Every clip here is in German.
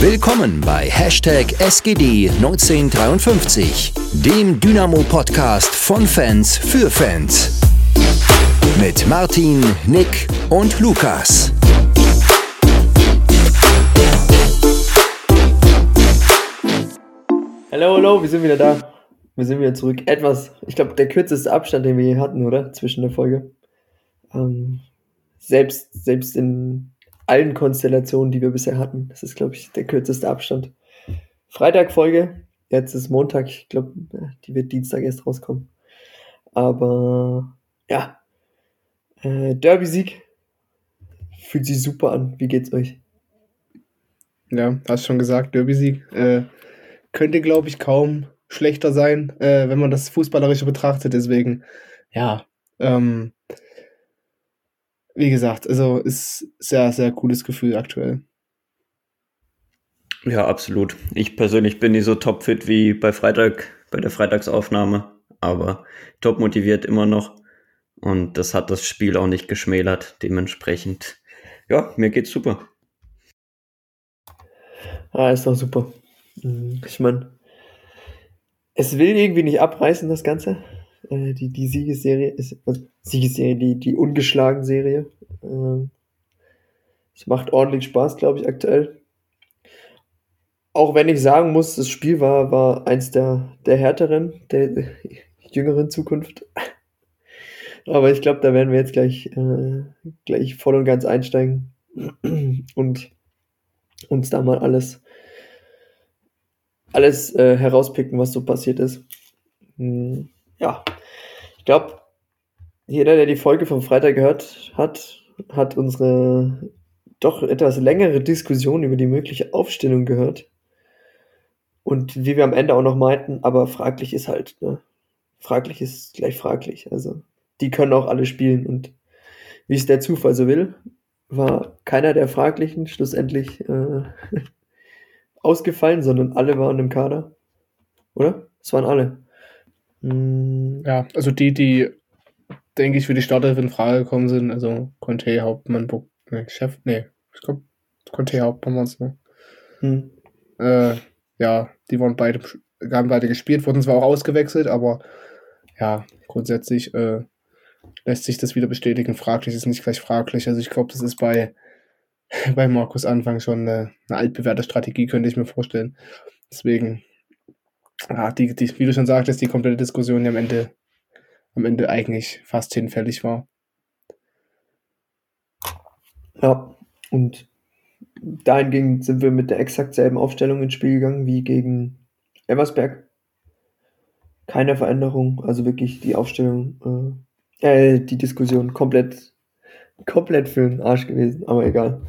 Willkommen bei Hashtag SGD1953, dem Dynamo-Podcast von Fans für Fans. Mit Martin, Nick und Lukas. Hallo, hallo, wir sind wieder da. Wir sind wieder zurück. Etwas, ich glaube, der kürzeste Abstand, den wir je hatten, oder? Zwischen der Folge. Ähm, selbst, selbst in allen Konstellationen, die wir bisher hatten. Das ist, glaube ich, der kürzeste Abstand. Freitag-Folge, jetzt ist Montag, ich glaube, die wird Dienstag erst rauskommen. Aber ja, äh, Derby-Sieg fühlt sich super an. Wie geht's euch? Ja, hast schon gesagt, Derby-Sieg. Äh, könnte, glaube ich, kaum schlechter sein, äh, wenn man das Fußballerische betrachtet. Deswegen, ja, ähm, wie gesagt, also ist sehr, sehr cooles Gefühl aktuell. Ja, absolut. Ich persönlich bin nicht so topfit wie bei Freitag, bei der Freitagsaufnahme, aber top motiviert immer noch. Und das hat das Spiel auch nicht geschmälert. Dementsprechend, ja, mir geht's super. Ah, ist doch super. Mhm. Ich meine, es will irgendwie nicht abreißen, das Ganze. Äh, die, die Siegesserie ist, also Siegesserie, die, die ungeschlagen Serie. Ähm, es macht ordentlich Spaß, glaube ich, aktuell. Auch wenn ich sagen muss, das Spiel war, war eins der, der härteren, der, der jüngeren Zukunft. Aber ich glaube, da werden wir jetzt gleich, äh, gleich voll und ganz einsteigen und uns da mal alles, alles äh, herauspicken, was so passiert ist. Hm ja, ich glaube, jeder, der die Folge vom Freitag gehört hat, hat unsere doch etwas längere Diskussion über die mögliche Aufstellung gehört. Und wie wir am Ende auch noch meinten, aber fraglich ist halt, ne? Fraglich ist gleich fraglich. Also, die können auch alle spielen. Und wie es der Zufall so will, war keiner der Fraglichen schlussendlich äh, ausgefallen, sondern alle waren im Kader. Oder? Es waren alle. Hm. Ja, also die, die, denke ich, für die Startelf in Frage gekommen sind, also Conte, Hauptmann, Buck, ne, Chef, ne, ich glaube, Conte, Hauptmann war es, ne? Hm. Äh, ja, die waren beide, haben beide gespielt, wurden zwar auch ausgewechselt, aber ja, grundsätzlich äh, lässt sich das wieder bestätigen. Fraglich ist nicht gleich fraglich. Also ich glaube, das ist bei, bei Markus Anfang schon eine, eine altbewährte Strategie, könnte ich mir vorstellen. Deswegen ja, die, die, wie du schon sagtest, die komplette Diskussion, die am Ende, am Ende eigentlich fast hinfällig war. Ja, und dahingehend sind wir mit der exakt selben Aufstellung ins Spiel gegangen wie gegen Eversberg. Keine Veränderung, also wirklich die Aufstellung, äh, äh die Diskussion komplett, komplett für den Arsch gewesen, aber egal.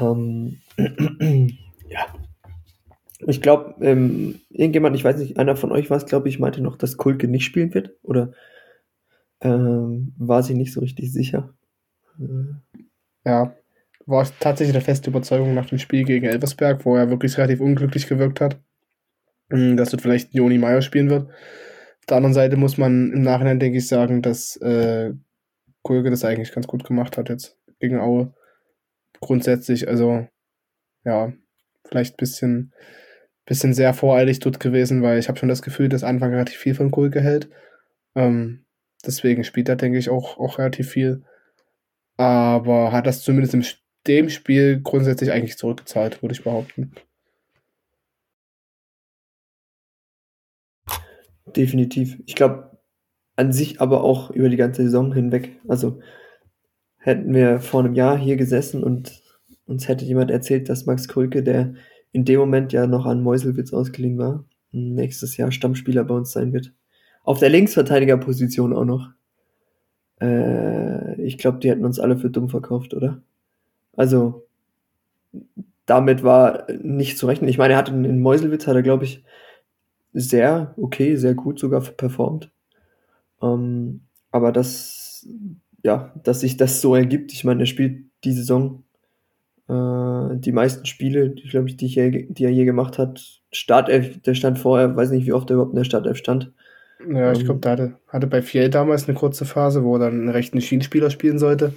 Ähm, ja, ich glaube, ähm, irgendjemand, ich weiß nicht, einer von euch war es, glaube ich, meinte noch, dass Kulke nicht spielen wird. Oder ähm, war sie nicht so richtig sicher? Äh. Ja, war tatsächlich der feste Überzeugung nach dem Spiel gegen Elversberg, wo er wirklich relativ unglücklich gewirkt hat, hm, dass dort vielleicht Joni Meyer spielen wird. Auf der anderen Seite muss man im Nachhinein, denke ich, sagen, dass äh, Kulke das eigentlich ganz gut gemacht hat jetzt gegen Aue. Grundsätzlich, also ja, vielleicht ein bisschen bisschen sehr voreilig dort gewesen, weil ich habe schon das Gefühl, dass Anfang relativ viel von Kulke hält. Ähm, deswegen spielt er, denke ich, auch, auch relativ viel. Aber hat das zumindest in dem Spiel grundsätzlich eigentlich zurückgezahlt, würde ich behaupten. Definitiv. Ich glaube, an sich aber auch über die ganze Saison hinweg. Also hätten wir vor einem Jahr hier gesessen und uns hätte jemand erzählt, dass Max Kulke der in dem Moment ja noch an Meuselwitz ausgeliehen war, nächstes Jahr Stammspieler bei uns sein wird. Auf der Linksverteidigerposition auch noch. Äh, ich glaube, die hätten uns alle für dumm verkauft, oder? Also, damit war nicht zu rechnen. Ich meine, er hat in, Meuselwitz, hat er, glaube ich, sehr okay, sehr gut sogar performt. Ähm, aber das, ja, dass sich das so ergibt, ich meine, er spielt die Saison äh, die meisten Spiele, die, glaube ich, die, ich die er je gemacht hat, Startelf, der stand vorher, weiß nicht, wie oft er überhaupt in der Startelf stand. Ja, ich ähm, glaube, da hatte, hatte bei Fiel damals eine kurze Phase, wo er dann einen rechten Schienenspieler spielen sollte.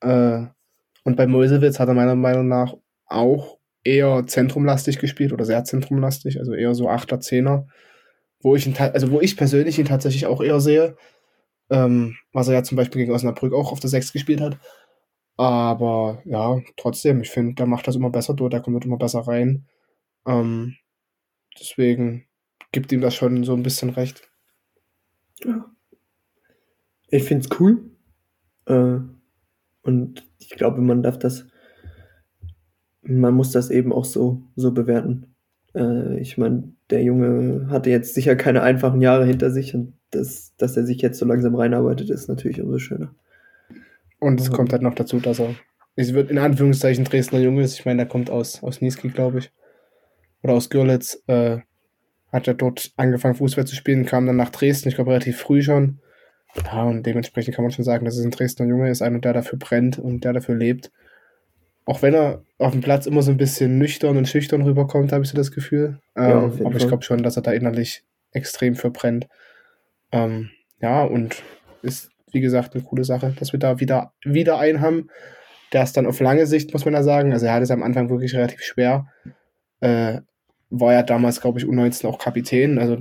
Äh, und bei Meuselwitz hat er meiner Meinung nach auch eher zentrumlastig gespielt oder sehr zentrumlastig, also eher so 8er, 10er, wo ich ihn, also wo ich persönlich ihn tatsächlich auch eher sehe, ähm, was er ja zum Beispiel gegen Osnabrück auch auf der 6 gespielt hat. Aber ja, trotzdem, ich finde, der macht das immer besser durch, der kommt immer besser rein. Ähm, deswegen gibt ihm das schon so ein bisschen recht. Ja. Ich finde es cool. Äh, und ich glaube, man darf das, man muss das eben auch so, so bewerten. Äh, ich meine, der Junge hatte jetzt sicher keine einfachen Jahre hinter sich und das, dass er sich jetzt so langsam reinarbeitet, ist natürlich umso schöner. Und es kommt halt noch dazu, dass er, es wird in Anführungszeichen Dresdner Junge ist. Ich meine, der kommt aus, aus Niesky, glaube ich. Oder aus Görlitz. Äh, hat er dort angefangen, Fußball zu spielen, kam dann nach Dresden, ich glaube relativ früh schon. Ja, und dementsprechend kann man schon sagen, dass es ein Dresdner Junge ist, einer, der dafür brennt und der dafür lebt. Auch wenn er auf dem Platz immer so ein bisschen nüchtern und schüchtern rüberkommt, habe ich so das Gefühl. Ja, ähm, aber ich glaube schon, dass er da innerlich extrem verbrennt. Ähm, ja, und ist, wie gesagt, eine coole Sache, dass wir da wieder, wieder einen haben. Der ist dann auf lange Sicht, muss man da sagen. Also er hatte es am Anfang wirklich relativ schwer. Äh, war ja damals, glaube ich, U19 auch Kapitän. Also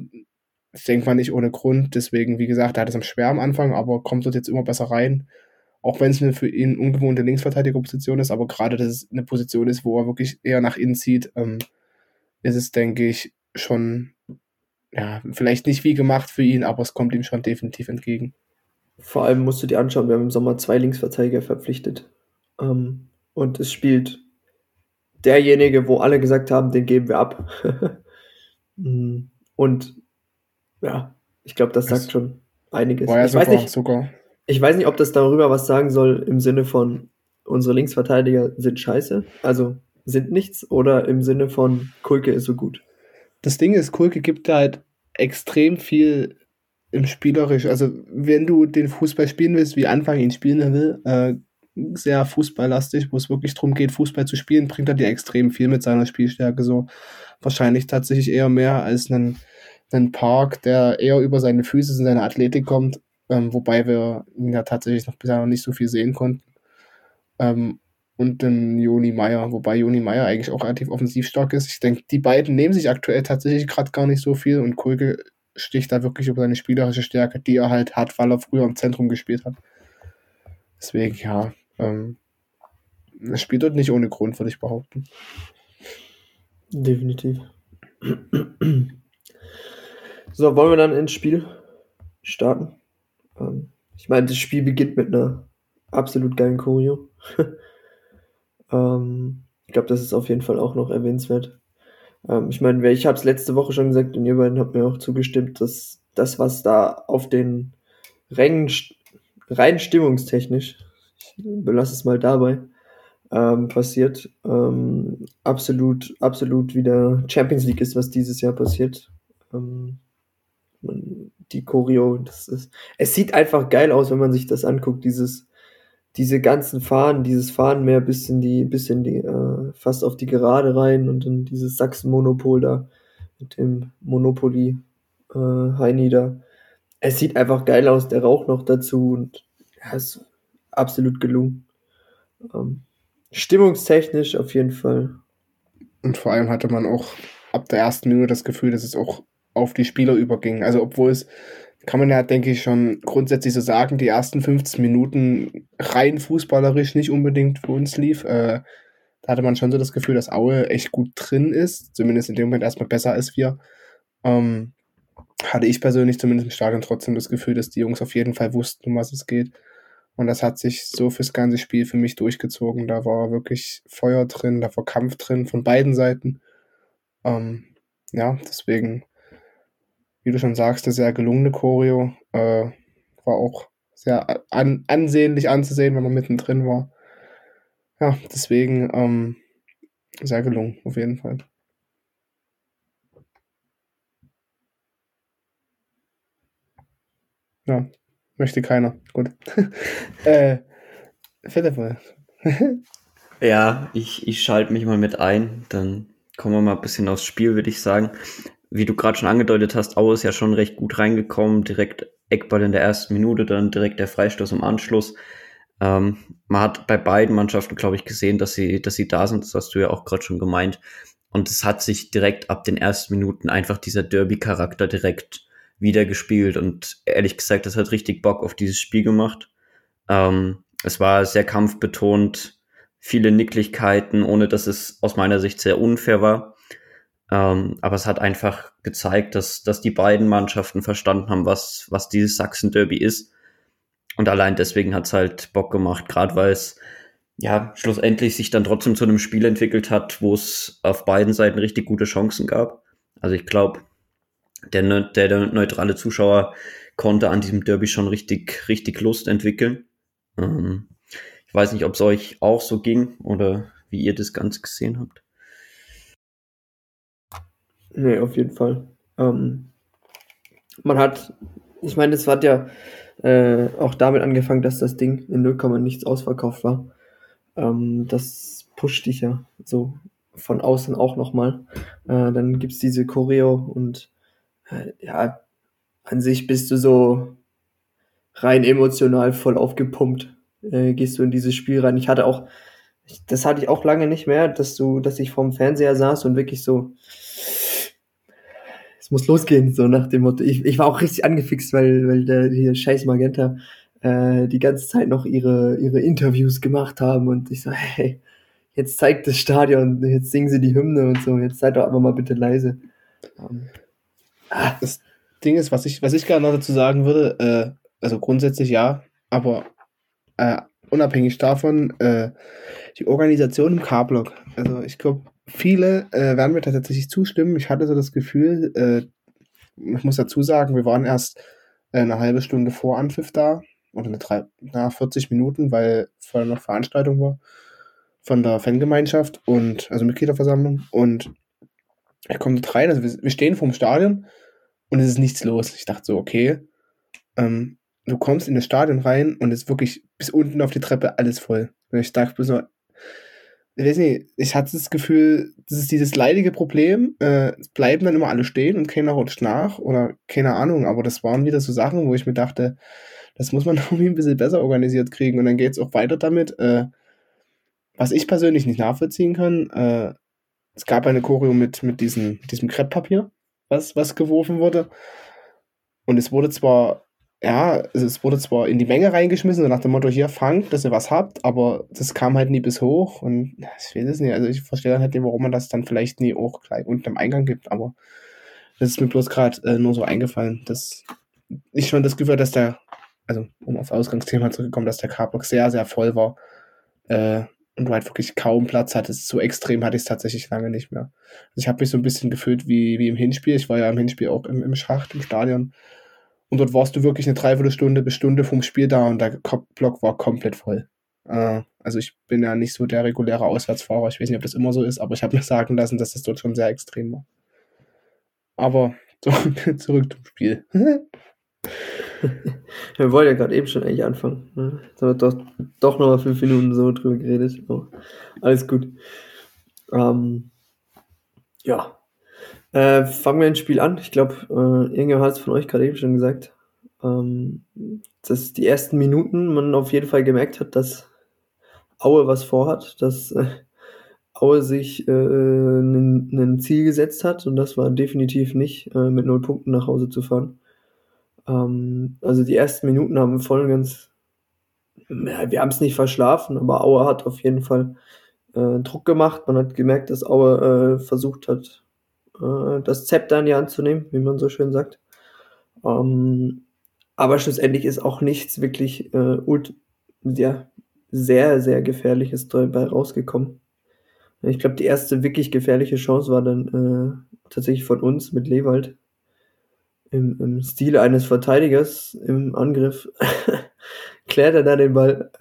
das denkt man nicht ohne Grund. Deswegen, wie gesagt, er hat es am schwer am Anfang, aber kommt dort jetzt immer besser rein. Auch wenn es eine für ihn ungewohnte Linksverteidigerposition ist, aber gerade, dass es eine Position ist, wo er wirklich eher nach innen zieht, ähm, ist es, denke ich, schon, ja, vielleicht nicht wie gemacht für ihn, aber es kommt ihm schon definitiv entgegen. Vor allem musst du dir anschauen, wir haben im Sommer zwei Linksverteidiger verpflichtet. Ähm, und es spielt derjenige, wo alle gesagt haben, den geben wir ab. Mm, und ja, ich glaube, das sagt schon einiges. Ja ich, sogar, weiß nicht, sogar. ich weiß nicht, ob das darüber was sagen soll im Sinne von, unsere Linksverteidiger sind scheiße, also sind nichts, oder im Sinne von, Kulke ist so gut. Das Ding ist, Kulke gibt halt extrem viel Spielerisch. Also, wenn du den Fußball spielen willst, wie Anfang ihn spielen will, äh, sehr fußballlastig, wo es wirklich darum geht, Fußball zu spielen, bringt er dir extrem viel mit seiner Spielstärke. So wahrscheinlich tatsächlich eher mehr als einen, einen Park, der eher über seine Füße und seine Athletik kommt, ähm, wobei wir ihn ja tatsächlich noch bisher noch nicht so viel sehen konnten. Ähm, und den Joni Meier, wobei Joni Meier eigentlich auch relativ offensiv stark ist. Ich denke, die beiden nehmen sich aktuell tatsächlich gerade gar nicht so viel und Kulke sticht da wirklich über seine spielerische Stärke, die er halt hat, weil er früher im Zentrum gespielt hat. Deswegen, ja, ähm, es spielt dort nicht ohne Grund, würde ich behaupten. Definitiv. So, wollen wir dann ins Spiel starten? Ähm, ich meine, das Spiel beginnt mit einer absolut geilen Choreo. ähm, ich glaube, das ist auf jeden Fall auch noch erwähnenswert. Ähm, ich meine, ich habe es letzte Woche schon gesagt und ihr beiden habt mir auch zugestimmt, dass das, was da auf den Rängen rein stimmungstechnisch ich belasse es mal dabei, ähm, passiert. Ähm, absolut, absolut wieder Champions League ist, was dieses Jahr passiert. Ähm, man, die Choreo, das ist, es sieht einfach geil aus, wenn man sich das anguckt, dieses, diese ganzen Fahnen, dieses Fahnenmeer bis in die, bis in die, äh, fast auf die Gerade rein und dann dieses Sachsen-Monopol da mit dem Monopoly äh, Heini da. Es sieht einfach geil aus, der Rauch noch dazu und ja, es absolut gelungen. Ähm, stimmungstechnisch auf jeden Fall. Und vor allem hatte man auch ab der ersten Minute das Gefühl, dass es auch auf die Spieler überging. Also obwohl es, kann man ja, denke ich, schon grundsätzlich so sagen, die ersten 15 Minuten rein fußballerisch nicht unbedingt für uns lief. Äh, da hatte man schon so das Gefühl, dass Aue echt gut drin ist. Zumindest in dem Moment erstmal besser als wir. Ähm, hatte ich persönlich zumindest im Stadion trotzdem das Gefühl, dass die Jungs auf jeden Fall wussten, um was es geht. Und das hat sich so fürs ganze Spiel für mich durchgezogen. Da war wirklich Feuer drin, da war Kampf drin von beiden Seiten. Ähm, ja, deswegen, wie du schon sagst, eine sehr gelungene Choreo. Äh, war auch sehr an, ansehnlich anzusehen, wenn man mittendrin war. Ja, deswegen ähm, sehr gelungen, auf jeden Fall. Ja, Möchte keiner. Gut. äh, Philipp ja, ich, ich schalte mich mal mit ein. Dann kommen wir mal ein bisschen aufs Spiel, würde ich sagen. Wie du gerade schon angedeutet hast, Aue ist ja schon recht gut reingekommen. Direkt Eckball in der ersten Minute, dann direkt der Freistoß im Anschluss. Ähm, man hat bei beiden Mannschaften, glaube ich, gesehen, dass sie, dass sie da sind. Das hast du ja auch gerade schon gemeint. Und es hat sich direkt ab den ersten Minuten einfach dieser Derby-Charakter direkt wiedergespielt. Und ehrlich gesagt, das hat richtig Bock auf dieses Spiel gemacht. Ähm, es war sehr kampfbetont, viele Nicklichkeiten, ohne dass es aus meiner Sicht sehr unfair war. Ähm, aber es hat einfach gezeigt, dass, dass die beiden Mannschaften verstanden haben, was, was dieses Sachsen-Derby ist. Und allein deswegen hat es halt Bock gemacht, gerade weil es ja schlussendlich sich dann trotzdem zu einem Spiel entwickelt hat, wo es auf beiden Seiten richtig gute Chancen gab. Also ich glaube, der, der, der neutrale Zuschauer konnte an diesem Derby schon richtig, richtig Lust entwickeln. Ähm, ich weiß nicht, ob es euch auch so ging oder wie ihr das Ganze gesehen habt. Nee, auf jeden Fall. Ähm, man hat, ich meine, es hat ja äh, auch damit angefangen, dass das Ding in 0, nichts ausverkauft war. Ähm, das pusht dich ja so von außen auch nochmal. Äh, dann gibt's diese Choreo und äh, ja, an sich bist du so rein emotional voll aufgepumpt. Äh, gehst du in dieses Spiel rein. Ich hatte auch, das hatte ich auch lange nicht mehr, dass du, dass ich vorm Fernseher saß und wirklich so, es muss losgehen, so nach dem Motto. Ich, ich war auch richtig angefixt, weil, weil der hier Scheiß Magenta äh, die ganze Zeit noch ihre, ihre Interviews gemacht haben und ich so, hey, jetzt zeigt das Stadion, jetzt singen sie die Hymne und so, jetzt seid doch aber mal bitte leise. Um, ähm, ah. Das Ding ist, was ich, was ich gerne noch dazu sagen würde, äh, also grundsätzlich ja, aber äh, unabhängig davon, äh, die Organisation im K-Block. Also ich glaube, viele äh, werden mir tatsächlich zustimmen. Ich hatte so das Gefühl, äh, ich muss dazu sagen, wir waren erst äh, eine halbe Stunde vor Anpfiff da oder eine drei, na, 40 Minuten, weil vorher noch Veranstaltung war von der Fangemeinschaft und also Mitgliederversammlung und er kommt rein, also wir, wir stehen vorm Stadion und es ist nichts los. Ich dachte so, okay, ähm, du kommst in das Stadion rein und es ist wirklich bis unten auf die Treppe alles voll. Und ich dachte so, ich weiß nicht, ich hatte das Gefühl, das ist dieses leidige Problem, äh, es bleiben dann immer alle stehen und keiner rutscht nach oder keine Ahnung, aber das waren wieder so Sachen, wo ich mir dachte, das muss man irgendwie ein bisschen besser organisiert kriegen und dann geht es auch weiter damit, äh, was ich persönlich nicht nachvollziehen kann, äh, es gab eine Choreo mit, mit diesem, diesem Krepppapier, was, was geworfen wurde und es wurde zwar ja, es wurde zwar in die Menge reingeschmissen, so nach dem Motto, hier fangt, dass ihr was habt, aber das kam halt nie bis hoch und ich weiß es nicht. Also ich verstehe dann halt nicht, warum man das dann vielleicht nie auch gleich unten am Eingang gibt, aber das ist mir bloß gerade äh, nur so eingefallen, dass ich schon das Gefühl dass der, also um aufs Ausgangsthema zurückzukommen, dass der Carbock sehr, sehr voll war äh, und du halt wirklich kaum Platz hattest. So extrem hatte ich es tatsächlich lange nicht mehr. Also ich habe mich so ein bisschen gefühlt wie, wie im Hinspiel. Ich war ja im Hinspiel auch im, im Schacht, im Stadion und dort warst du wirklich eine Dreiviertelstunde bis Stunde vom Spiel da und der Block war komplett voll. Äh, also ich bin ja nicht so der reguläre Auswärtsfahrer. Ich weiß nicht, ob das immer so ist, aber ich habe mir sagen lassen, dass das dort schon sehr extrem war. Aber zurück, zurück zum Spiel. wir wollen ja gerade eben schon eigentlich anfangen. Ne? Jetzt haben wir doch, doch nochmal fünf Minuten so drüber geredet. Oh, alles gut. Ähm, ja, äh, fangen wir ein Spiel an. Ich glaube, äh, irgendjemand hat es von euch gerade eben schon gesagt, ähm, dass die ersten Minuten man auf jeden Fall gemerkt hat, dass Aue was vorhat, dass äh, Aue sich äh, ein Ziel gesetzt hat und das war definitiv nicht äh, mit null Punkten nach Hause zu fahren. Ähm, also die ersten Minuten haben voll und ganz, ja, wir haben es nicht verschlafen, aber Aue hat auf jeden Fall äh, Druck gemacht. Man hat gemerkt, dass Aue versucht hat, äh, das Zepter in die Hand zu nehmen, wie man so schön sagt. Ähm, aber schlussendlich ist auch nichts wirklich äh, ja, sehr, sehr gefährliches dabei rausgekommen. Ich glaube, die erste wirklich gefährliche Chance war dann äh, tatsächlich von uns mit Lewald. Im, Im Stile eines Verteidigers im Angriff klärt er da den Ball.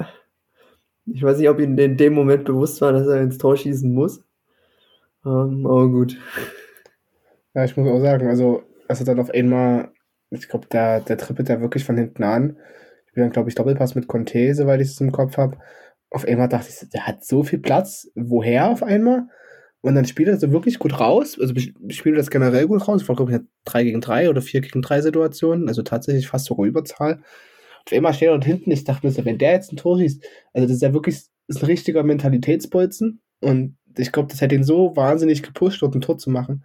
Ich weiß nicht, ob ihm in dem Moment bewusst war, dass er ins Tor schießen muss. Ähm, aber gut. Ja, ich muss auch sagen, also, also dann auf einmal, ich glaube, der, der trippelt ja wirklich von hinten an. Ich bin dann, glaube ich, Doppelpass mit Conte, soweit ich es im Kopf habe. Auf einmal dachte ich, der hat so viel Platz. Woher auf einmal? Und dann spielt er so wirklich gut raus. Also spielt das generell gut raus. Ich glaube ich, 3 gegen 3 oder 4 gegen 3 Situationen. Also tatsächlich fast sogar Überzahl. auf einmal steht er dort hinten. Ich dachte mir so, wenn der jetzt ein Tor schießt, also das ist ja wirklich ist ein richtiger Mentalitätsbolzen. Und ich glaube, das hätte ihn so wahnsinnig gepusht, dort ein Tor zu machen.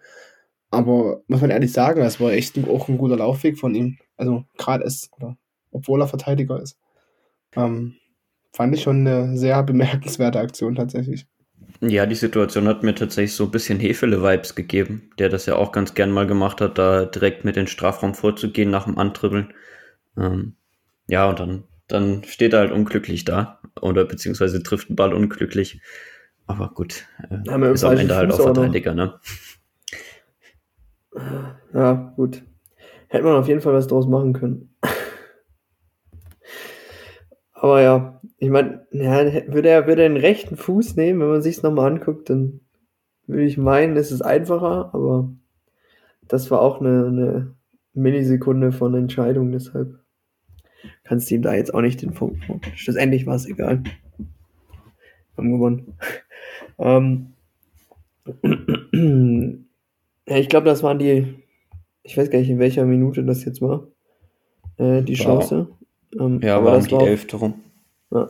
Aber muss man ehrlich sagen, das war echt auch ein guter Laufweg von ihm. Also gerade ist, oder obwohl er Verteidiger ist. Ähm, fand ich schon eine sehr bemerkenswerte Aktion tatsächlich. Ja, die Situation hat mir tatsächlich so ein bisschen Hefele-Vibes gegeben, der das ja auch ganz gern mal gemacht hat, da direkt mit den Strafraum vorzugehen nach dem Antribbeln. Ähm, ja, und dann, dann steht er halt unglücklich da oder beziehungsweise trifft den Ball unglücklich. Aber gut, äh, ist am Ende halt auch Verteidiger, ne? Ja, gut. Hätte man auf jeden Fall was draus machen können. Aber ja, ich meine, ja, würde er würde den rechten Fuß nehmen, wenn man sich es nochmal anguckt, dann würde ich meinen, es ist einfacher, aber das war auch eine, eine Millisekunde von Entscheidung, deshalb kannst du ihm da jetzt auch nicht den Punkt. Schlussendlich war es egal. Haben gewonnen. ähm, ja, ich glaube, das waren die, ich weiß gar nicht, in welcher Minute das jetzt war, äh, die Chance. Ähm, ja, aber war um die war elfte rum. Ja,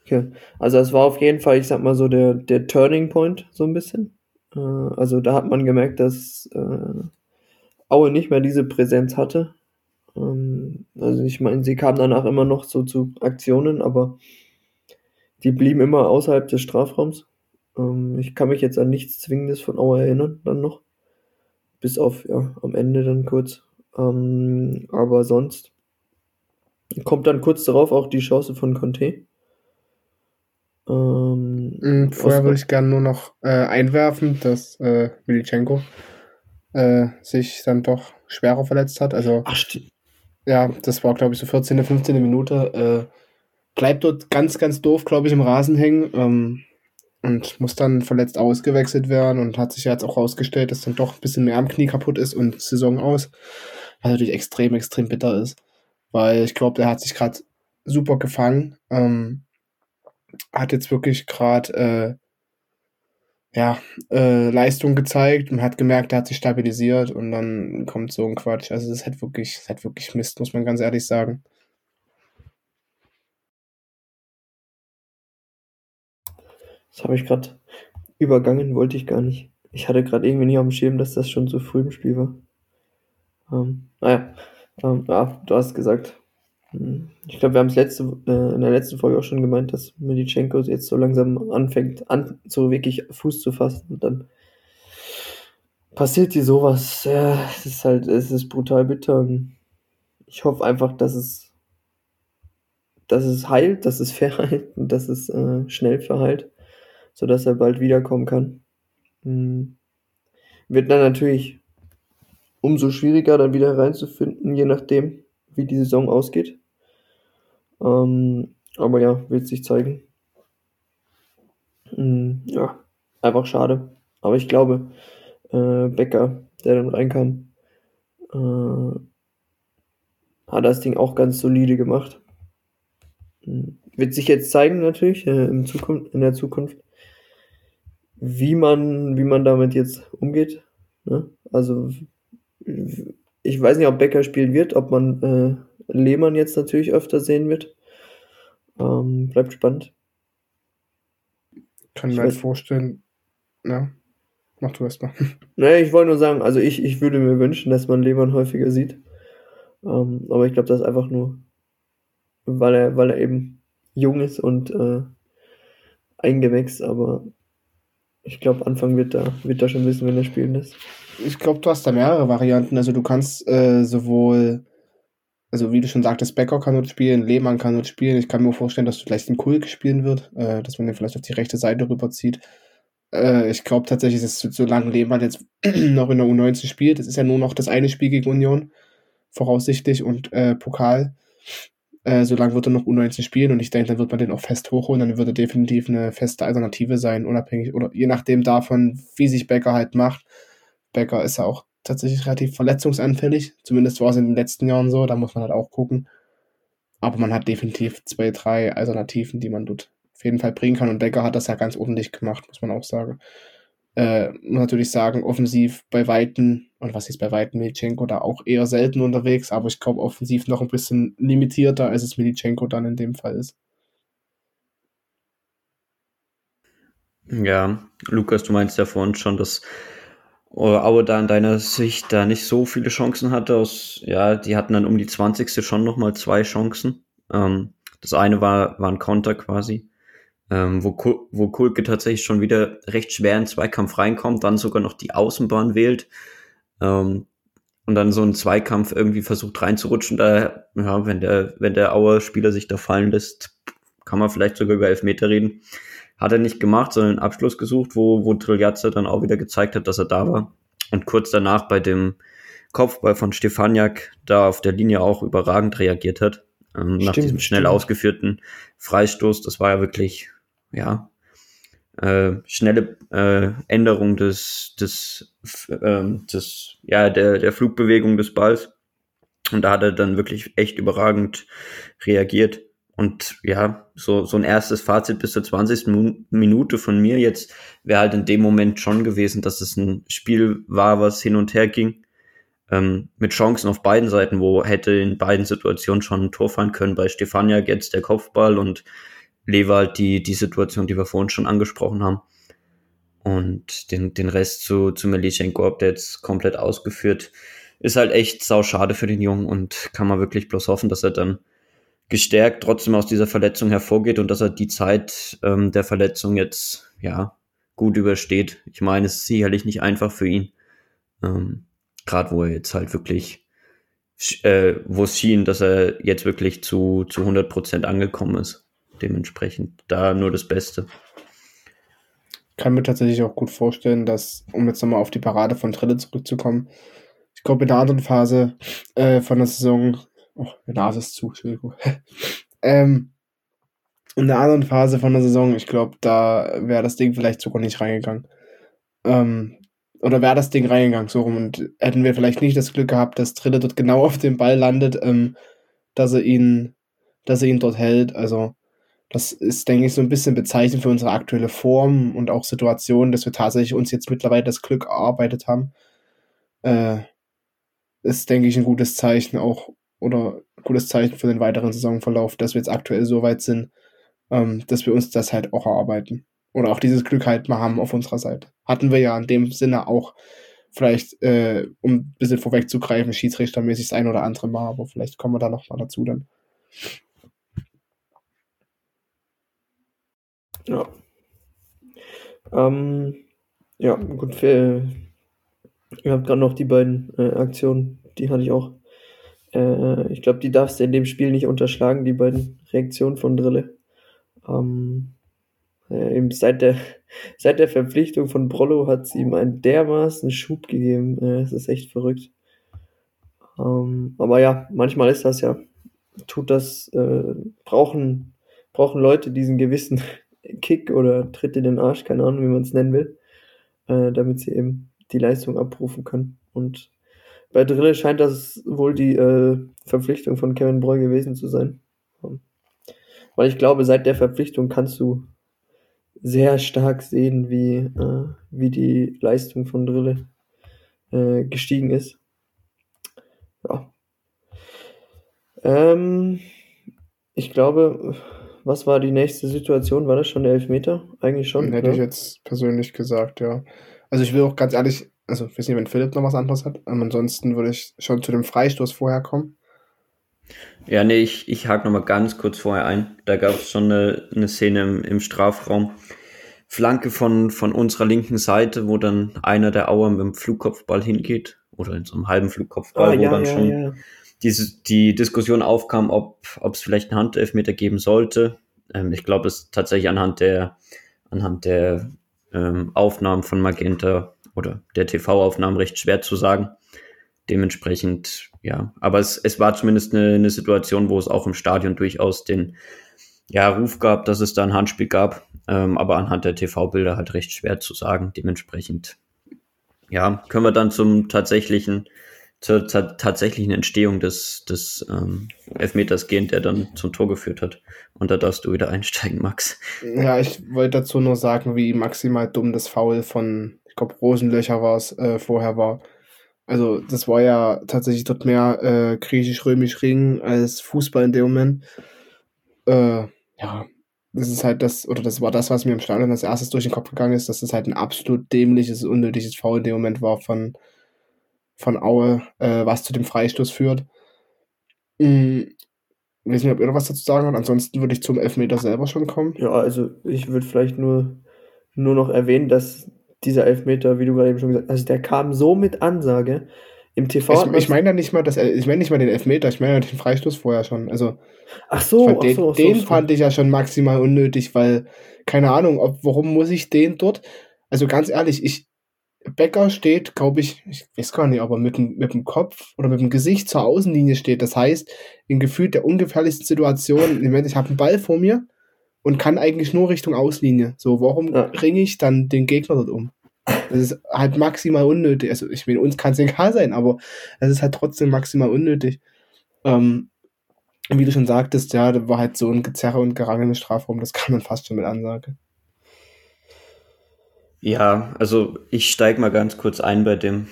okay. Also es war auf jeden Fall, ich sag mal so, der, der Turning Point, so ein bisschen. Äh, also da hat man gemerkt, dass äh, Aue nicht mehr diese Präsenz hatte. Ähm, also ich meine, sie kam danach immer noch so zu Aktionen, aber die blieben immer außerhalb des Strafraums. Ähm, ich kann mich jetzt an nichts Zwingendes von Aue erinnern, dann noch. Bis auf, ja, am Ende dann kurz. Ähm, aber sonst kommt dann kurz darauf auch die Chance von Conte. Ähm, mm, Vorher würde ich gerne nur noch äh, einwerfen, dass äh, Milichenko äh, sich dann doch schwerer verletzt hat. Also, Ach. Ja, das war, glaube ich, so 14., 15. Minute. Äh, bleibt dort ganz, ganz doof, glaube ich, im Rasen hängen. Ähm, und muss dann verletzt ausgewechselt werden und hat sich jetzt auch herausgestellt, dass dann doch ein bisschen mehr am Knie kaputt ist und Saison aus. Was natürlich extrem, extrem bitter ist. Weil ich glaube, der hat sich gerade super gefangen. Ähm, hat jetzt wirklich gerade äh, ja, äh, Leistung gezeigt und hat gemerkt, er hat sich stabilisiert und dann kommt so ein Quatsch. Also das hat wirklich, das hat wirklich Mist, muss man ganz ehrlich sagen. Das habe ich gerade übergangen, wollte ich gar nicht. Ich hatte gerade irgendwie nicht auf dem Schirm, dass das schon so früh im Spiel war. Ähm, naja, ähm, ja, du hast gesagt, hm. Ich glaube, wir haben es letzte, äh, in der letzten Folge auch schon gemeint, dass Medichenko jetzt so langsam anfängt, an, so wirklich Fuß zu fassen und dann passiert dir sowas. Ja, es ist halt, es ist brutal bitter und ich hoffe einfach, dass es, dass es heilt, dass es verheilt und dass es äh, schnell verheilt, sodass er bald wiederkommen kann. Mhm. Wird dann natürlich umso schwieriger, dann wieder reinzufinden, je nachdem, wie die Saison ausgeht. Ähm, aber ja, wird sich zeigen. Mhm, ja, einfach schade. Aber ich glaube, äh, Becker, der dann reinkam, äh, hat das Ding auch ganz solide gemacht. Mhm. Wird sich jetzt zeigen natürlich äh, in, Zukunft, in der Zukunft, wie man, wie man damit jetzt umgeht. Ne? Also ich weiß nicht, ob Becker spielen wird, ob man äh, Lehmann jetzt natürlich öfter sehen wird. Ähm, bleibt spannend. Kann mir halt vorstellen, ja, mach du erst mal. Naja, ich wollte nur sagen, also ich, ich würde mir wünschen, dass man Lehmann häufiger sieht. Ähm, aber ich glaube, das ist einfach nur, weil er, weil er eben jung ist und äh, eingewächst, aber ich glaube, Anfang wird da, wird da schon wissen, wenn er spielen ist. Ich glaube, du hast da mehrere Varianten. Also du kannst äh, sowohl also wie du schon sagtest, Becker kann dort spielen, Lehmann kann dort spielen. Ich kann mir vorstellen, dass du vielleicht den Kulk spielen wird, äh, dass man den vielleicht auf die rechte Seite rüberzieht. Äh, ich glaube tatsächlich, dass solange Lehmann jetzt noch in der U19 spielt, das ist ja nur noch das eine Spiel gegen Union, voraussichtlich, und äh, Pokal. Äh, solange wird er noch U19 spielen und ich denke, dann wird man den auch fest hochholen, dann wird er definitiv eine feste Alternative sein, unabhängig oder je nachdem davon, wie sich Becker halt macht. Becker ist ja auch tatsächlich relativ verletzungsanfällig. Zumindest war es in den letzten Jahren so, da muss man halt auch gucken. Aber man hat definitiv zwei, drei Alternativen, die man dort auf jeden Fall bringen kann. Und Becker hat das ja ganz ordentlich gemacht, muss man auch sagen. Äh, natürlich sagen, offensiv bei Weitem, und was ist bei Weitem Milchenko da auch eher selten unterwegs, aber ich glaube offensiv noch ein bisschen limitierter, als es Milchenko dann in dem Fall ist. Ja, Lukas, du meinst ja vorhin schon, dass Aue da in deiner Sicht da nicht so viele Chancen hatte. Aus, ja, die hatten dann um die 20. schon nochmal zwei Chancen. Ähm, das eine war, war ein Konter quasi, ähm, wo, wo Kulke tatsächlich schon wieder recht schwer in Zweikampf reinkommt, dann sogar noch die Außenbahn wählt ähm, und dann so ein Zweikampf irgendwie versucht reinzurutschen. Da, ja, wenn der, wenn der Auer-Spieler sich da fallen lässt, kann man vielleicht sogar über Elfmeter reden. Hat er nicht gemacht, sondern einen Abschluss gesucht, wo, wo Triljatze dann auch wieder gezeigt hat, dass er da war. Und kurz danach bei dem Kopfball von Stefaniak da auf der Linie auch überragend reagiert hat. Ähm, nach diesem schnell stimmt. ausgeführten Freistoß. Das war ja wirklich, ja, äh, schnelle äh, Änderung des, des, äh, des, ja, der, der Flugbewegung des Balls. Und da hat er dann wirklich echt überragend reagiert. Und ja, so, so ein erstes Fazit bis zur 20. Minute von mir jetzt wäre halt in dem Moment schon gewesen, dass es ein Spiel war, was hin und her ging. Ähm, mit Chancen auf beiden Seiten, wo hätte in beiden Situationen schon ein Tor fallen können. Bei Stefania jetzt der Kopfball und Lever halt die, die Situation, die wir vorhin schon angesprochen haben. Und den, den Rest zu, zu Melischenko habt ihr jetzt komplett ausgeführt. Ist halt echt sau schade für den Jungen und kann man wirklich bloß hoffen, dass er dann gestärkt trotzdem aus dieser Verletzung hervorgeht und dass er die Zeit ähm, der Verletzung jetzt ja gut übersteht. Ich meine, es ist sicherlich nicht einfach für ihn, ähm, gerade wo er jetzt halt wirklich, äh, wo es schien, dass er jetzt wirklich zu zu 100 Prozent angekommen ist. Dementsprechend da nur das Beste. Kann mir tatsächlich auch gut vorstellen, dass, um jetzt nochmal auf die Parade von Trille zurückzukommen, ich glaube, in der anderen Phase äh, von der Saison Oh, die Nase ist zu, Entschuldigung. ähm, in der anderen Phase von der Saison, ich glaube, da wäre das Ding vielleicht sogar nicht reingegangen. Ähm, oder wäre das Ding reingegangen, so rum. Und hätten wir vielleicht nicht das Glück gehabt, dass Trille dort genau auf dem Ball landet, ähm, dass er ihn, dass er ihn dort hält. Also, das ist, denke ich, so ein bisschen bezeichnend für unsere aktuelle Form und auch Situation, dass wir tatsächlich uns jetzt mittlerweile das Glück erarbeitet haben. Äh, ist, denke ich, ein gutes Zeichen auch oder gutes Zeichen für den weiteren Saisonverlauf, dass wir jetzt aktuell so weit sind, ähm, dass wir uns das halt auch erarbeiten. Oder auch dieses Glück halt mal haben auf unserer Seite. Hatten wir ja in dem Sinne auch vielleicht, äh, um ein bisschen vorwegzugreifen, schiedsrichtermäßig das ein oder andere Mal, aber vielleicht kommen wir da nochmal dazu dann. Ja. Ähm, ja, gut, für, ihr habt gerade noch die beiden äh, Aktionen, die hatte ich auch äh, ich glaube, die darfst du in dem Spiel nicht unterschlagen, die beiden Reaktionen von Drille. Ähm, äh, eben seit der, seit der Verpflichtung von Brollo hat es ihm einen dermaßen Schub gegeben. Äh, es ist echt verrückt. Ähm, aber ja, manchmal ist das ja, tut das, äh, brauchen, brauchen Leute diesen gewissen Kick oder Tritt in den Arsch, keine Ahnung, wie man es nennen will, äh, damit sie eben die Leistung abrufen können. Und bei Drille scheint das wohl die äh, Verpflichtung von Kevin Breu gewesen zu sein. Weil ich glaube, seit der Verpflichtung kannst du sehr stark sehen, wie, äh, wie die Leistung von Drille äh, gestiegen ist. Ja. Ähm, ich glaube, was war die nächste Situation? War das schon der Elfmeter? Eigentlich schon. Hätte ja? ich jetzt persönlich gesagt, ja. Also ich will auch ganz ehrlich also ich weiß nicht, wenn Philipp noch was anderes hat. Aber ansonsten würde ich schon zu dem Freistoß vorher kommen. Ja, nee, ich, ich hake nochmal ganz kurz vorher ein. Da gab es schon eine, eine Szene im, im Strafraum. Flanke von, von unserer linken Seite, wo dann einer der Auer mit dem Flugkopfball hingeht. Oder in so einem halben Flugkopfball, ah, wo ja, dann ja, schon ja. Diese, die Diskussion aufkam, ob es vielleicht einen Handelfmeter geben sollte. Ähm, ich glaube, es tatsächlich anhand der, anhand der ähm, Aufnahmen von Magenta oder der TV-Aufnahmen recht schwer zu sagen. Dementsprechend, ja, aber es, es war zumindest eine, eine Situation, wo es auch im Stadion durchaus den ja, Ruf gab, dass es da ein Handspiel gab, ähm, aber anhand der TV-Bilder halt recht schwer zu sagen. Dementsprechend, ja, können wir dann zum tatsächlichen, zur tatsächlichen Entstehung des, des ähm, Elfmeters gehen, der dann zum Tor geführt hat. Und da darfst du wieder einsteigen, Max. Ja, ich wollte dazu nur sagen, wie maximal dumm das Foul von ich glaube Rosenlöcher war es, äh, vorher war. Also das war ja tatsächlich dort mehr äh, griechisch-römisch Ring als Fußball in dem Moment. Äh, ja, das ist halt das, oder das war das, was mir im Stadion als erstes durch den Kopf gegangen ist, dass das halt ein absolut dämliches, unnötiges Foul in dem Moment war von, von Aue, äh, was zu dem Freistoß führt. Hm, ich weiß nicht, ob ihr noch was dazu sagen habt. Ansonsten würde ich zum Elfmeter selber schon kommen. Ja, also ich würde vielleicht nur, nur noch erwähnen, dass dieser Elfmeter, wie du gerade eben schon gesagt hast, also der kam so mit Ansage. Im TV. Ich, ich meine ja nicht mal das, ich meine nicht mal den Elfmeter, ich meine ja den Freistoß vorher schon. Also ach so, ach den, so, ach so, den fand ich ja schon maximal unnötig, weil keine Ahnung, ob, warum muss ich den dort? Also ganz ehrlich, ich Becker steht, glaube ich, ich weiß gar nicht, aber mit dem, mit dem Kopf oder mit dem Gesicht zur Außenlinie steht. Das heißt, in gefühlt der ungefährlichsten Situation, ich habe einen Ball vor mir und kann eigentlich nur Richtung Auslinie. So, warum ja. ringe ich dann den Gegner dort um? Das ist halt maximal unnötig. Also, ich meine, uns kann es egal sein, aber es ist halt trotzdem maximal unnötig. Ähm, wie du schon sagtest, ja, da war halt so ein Gezerre und Gerangel im Strafraum, das kann man fast schon mit Ansage. Ja, also ich steige mal ganz kurz ein bei dem,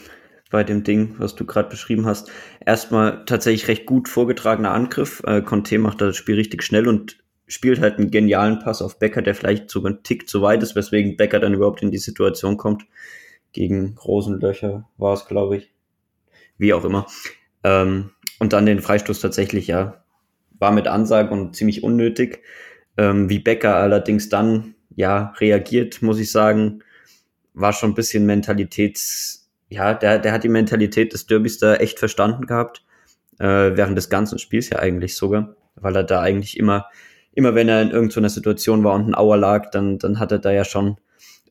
bei dem Ding, was du gerade beschrieben hast. Erstmal tatsächlich recht gut vorgetragener Angriff. Äh, Conte macht das Spiel richtig schnell und spielt halt einen genialen Pass auf Becker, der vielleicht sogar einen Tick zu weit ist, weswegen Becker dann überhaupt in die Situation kommt. Gegen Rosenlöcher war es, glaube ich. Wie auch immer. Ähm, und dann den Freistoß tatsächlich, ja, war mit Ansage und ziemlich unnötig. Ähm, wie Becker allerdings dann, ja, reagiert, muss ich sagen, war schon ein bisschen Mentalitäts, ja, der, der hat die Mentalität des Derbys da echt verstanden gehabt, äh, während des ganzen Spiels ja eigentlich sogar, weil er da eigentlich immer, immer wenn er in irgendeiner Situation war und ein Auer lag, dann, dann hat er da ja schon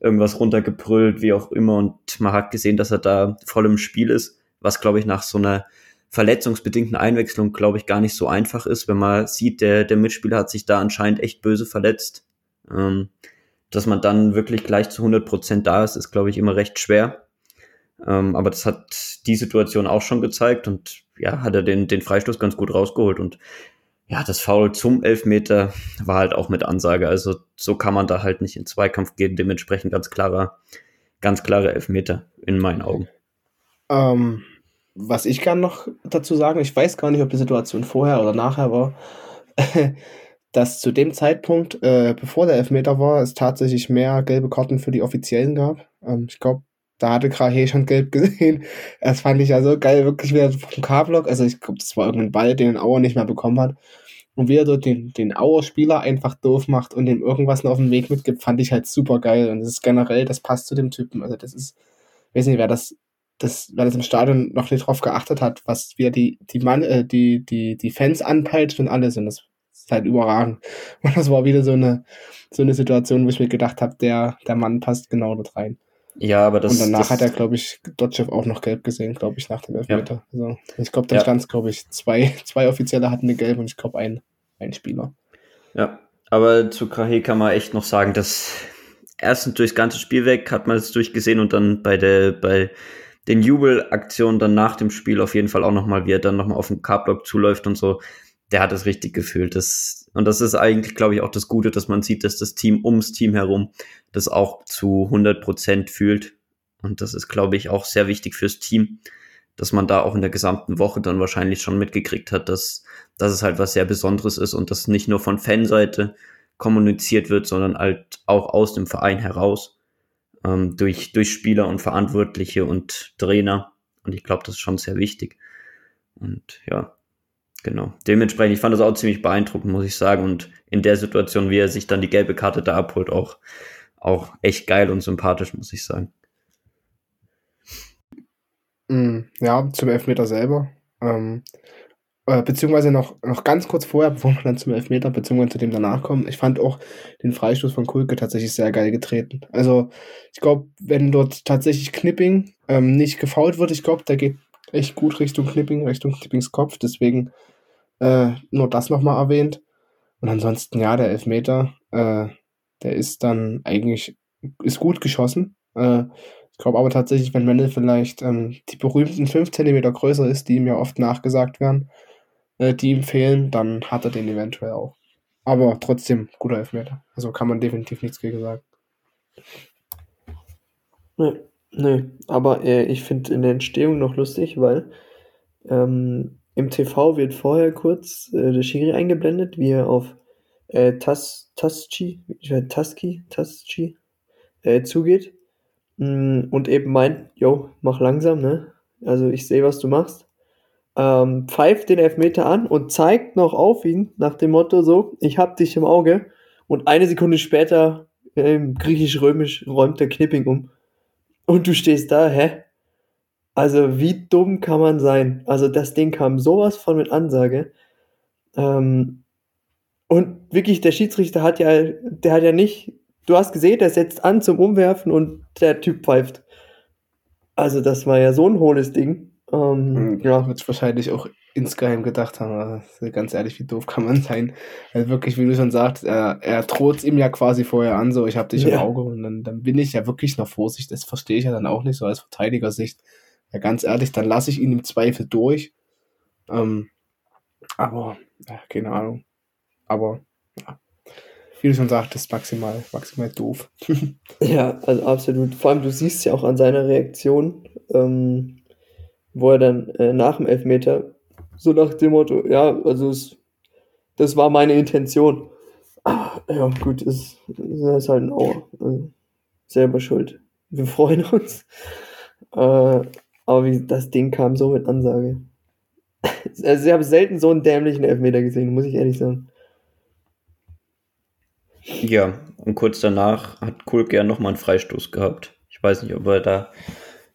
irgendwas runtergebrüllt, wie auch immer, und man hat gesehen, dass er da voll im Spiel ist, was glaube ich nach so einer verletzungsbedingten Einwechslung, glaube ich, gar nicht so einfach ist, wenn man sieht, der, der Mitspieler hat sich da anscheinend echt böse verletzt. Ähm, dass man dann wirklich gleich zu 100 Prozent da ist, ist, glaube ich, immer recht schwer. Ähm, aber das hat die Situation auch schon gezeigt und ja, hat er den, den Freistoß ganz gut rausgeholt und ja, das Foul zum Elfmeter war halt auch mit Ansage. Also so kann man da halt nicht in Zweikampf gehen. Dementsprechend ganz klarer, ganz klare Elfmeter in meinen Augen. Ähm, was ich kann noch dazu sagen, ich weiß gar nicht, ob die Situation vorher oder nachher war. dass zu dem Zeitpunkt, äh, bevor der Elfmeter war, es tatsächlich mehr gelbe Karten für die Offiziellen gab. Ähm, ich glaube, da hatte Krahe schon gelb gesehen. Das fand ich ja so geil, wirklich wieder vom K-Block. Also ich glaube, das war irgendein Ball, den Auer nicht mehr bekommen hat. Und wie er dort den, den Auer-Spieler einfach doof macht und ihm irgendwas noch auf den Weg mitgibt, fand ich halt super geil. Und das ist generell, das passt zu dem Typen. Also das ist, ich weiß nicht, wer das, das, wer das im Stadion noch nicht drauf geachtet hat, was wie er die, die Mann, äh, die, die, die Fans anpeitscht und alles. Und das ist halt überragend. Und das war wieder so eine, so eine Situation, wo ich mir gedacht habe, der, der Mann passt genau dort rein. Ja, aber das. Und danach das, hat er, glaube ich, Dotchev auch noch gelb gesehen, glaube ich, nach dem Elfmeter. Ja. Also, ich glaube, da ja. stand es, glaube ich, zwei, zwei Offizielle hatten eine gelb und ich glaube, ein, ein Spieler. Ja, aber zu Krahe kann man echt noch sagen, dass erstens durchs ganze Spiel weg hat man es durchgesehen und dann bei der, bei den Jubelaktionen dann nach dem Spiel auf jeden Fall auch nochmal, wie er dann nochmal auf den K-Block zuläuft und so der hat es richtig gefühlt. Das, und das ist eigentlich, glaube ich, auch das Gute, dass man sieht, dass das Team ums Team herum das auch zu 100 Prozent fühlt. Und das ist, glaube ich, auch sehr wichtig fürs Team, dass man da auch in der gesamten Woche dann wahrscheinlich schon mitgekriegt hat, dass, dass es halt was sehr Besonderes ist und das nicht nur von Fanseite kommuniziert wird, sondern halt auch aus dem Verein heraus, ähm, durch, durch Spieler und Verantwortliche und Trainer. Und ich glaube, das ist schon sehr wichtig. Und ja, Genau. Dementsprechend, ich fand das auch ziemlich beeindruckend, muss ich sagen. Und in der Situation, wie er sich dann die gelbe Karte da abholt, auch, auch echt geil und sympathisch, muss ich sagen. Mm, ja, zum Elfmeter selber. Ähm, äh, beziehungsweise noch, noch ganz kurz vorher, bevor wir dann zum Elfmeter, beziehungsweise zu dem danach kommen. Ich fand auch den Freistoß von Kulke tatsächlich sehr geil getreten. Also, ich glaube, wenn dort tatsächlich Knipping ähm, nicht gefault wird, ich glaube, der geht echt gut Richtung Knipping, Richtung Knippings Kopf. Deswegen äh, nur das nochmal erwähnt. Und ansonsten, ja, der Elfmeter, äh, der ist dann eigentlich, ist gut geschossen. Äh, ich glaube aber tatsächlich, wenn Mendel vielleicht ähm, die berühmten 5 cm größer ist, die ihm ja oft nachgesagt werden, äh, die ihm fehlen, dann hat er den eventuell auch. Aber trotzdem, guter Elfmeter. Also kann man definitiv nichts gegen sagen. Nee, aber äh, ich finde in der Entstehung noch lustig, weil ähm, im TV wird vorher kurz äh, der Schiri eingeblendet, wie er auf äh, Tas Taschi, Taski, äh, zugeht mm, und eben meint, yo, mach langsam, ne? Also ich sehe, was du machst. Ähm, pfeift den Elfmeter an und zeigt noch auf ihn nach dem Motto so, ich hab dich im Auge. Und eine Sekunde später, äh, griechisch-römisch, räumt der Knipping um. Und du stehst da, hä? Also wie dumm kann man sein? Also das Ding kam sowas von mit Ansage. Ähm, und wirklich, der Schiedsrichter hat ja, der hat ja nicht, du hast gesehen, der setzt an zum Umwerfen und der Typ pfeift. Also das war ja so ein hohles Ding. Ähm, Mhm, ja, wird wahrscheinlich auch insgeheim gedacht haben, also ganz ehrlich, wie doof kann man sein? Also wirklich, wie du schon sagst, er, er droht ihm ja quasi vorher an, so ich habe dich im Ja. Auge und dann, dann bin ich ja wirklich noch Vorsicht, das verstehe ich ja dann auch nicht so als Verteidigersicht. Ja, ganz ehrlich, dann lasse ich ihn im Zweifel durch. Ähm, aber, ja, keine Ahnung. Aber, ja, wie du schon sagtest, maximal, maximal doof. Ja, also absolut. Vor allem, du siehst ja auch an seiner Reaktion, ähm, wo er dann äh, nach dem Elfmeter so nach dem Motto, ja, also es, das war meine Intention. Ah, Ja, gut, ist, ist halt ein Auer. Also, selber schuld. Wir freuen uns. Äh, aber wie, das Ding kam so mit Ansage. Also ich habe selten so einen dämlichen Elfmeter gesehen, muss ich ehrlich sagen. Ja, und kurz danach hat Kulk ja nochmal einen Freistoß gehabt. Ich weiß nicht, ob wir da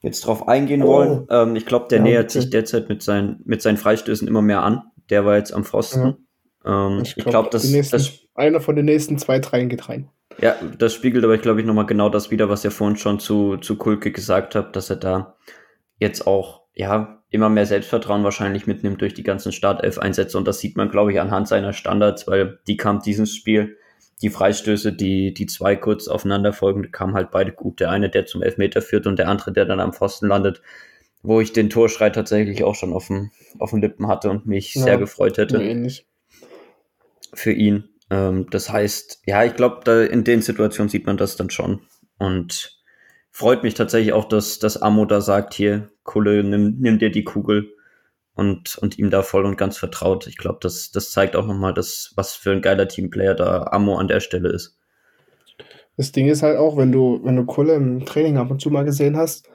jetzt drauf eingehen Oh. wollen. Ähm, ich glaube, der Ja, nähert bitte. sich derzeit mit seinen, mit seinen Freistößen immer mehr an. Der war jetzt am Pfosten. Ähm, ich glaube, das, die nächsten, das, einer von den nächsten zwei, dreien geht rein. ja, das spiegelt aber, glaube ich, nochmal genau das wieder, was ihr vorhin schon zu, zu Kulke gesagt habt, dass er da jetzt auch, ja, immer mehr Selbstvertrauen wahrscheinlich mitnimmt durch die ganzen Startelf-Einsätze. Und das sieht man, glaube ich, anhand seiner Standards, weil die kam dieses Spiel, die Freistöße, die, die zwei kurz aufeinander folgen, kamen halt beide gut. Der eine, der zum Elfmeter führt und der andere, der dann am Pfosten landet, wo ich den Torschrei tatsächlich auch schon auf dem, auf den Lippen hatte und mich Ja, sehr gefreut hätte ähnlich. für ihn. Ähm, das heißt, ja, ich glaube, da in den Situationen sieht man das dann schon. Und freut mich tatsächlich auch, dass, dass Amo da sagt, hier, Kulle, nimm, nimm dir die Kugel und, und ihm da voll und ganz vertraut. Ich glaube, das, das zeigt auch nochmal, was für ein geiler Teamplayer da Amo an der Stelle ist. Das Ding ist halt auch, wenn du, wenn du Kulle im Training ab und zu mal gesehen hast,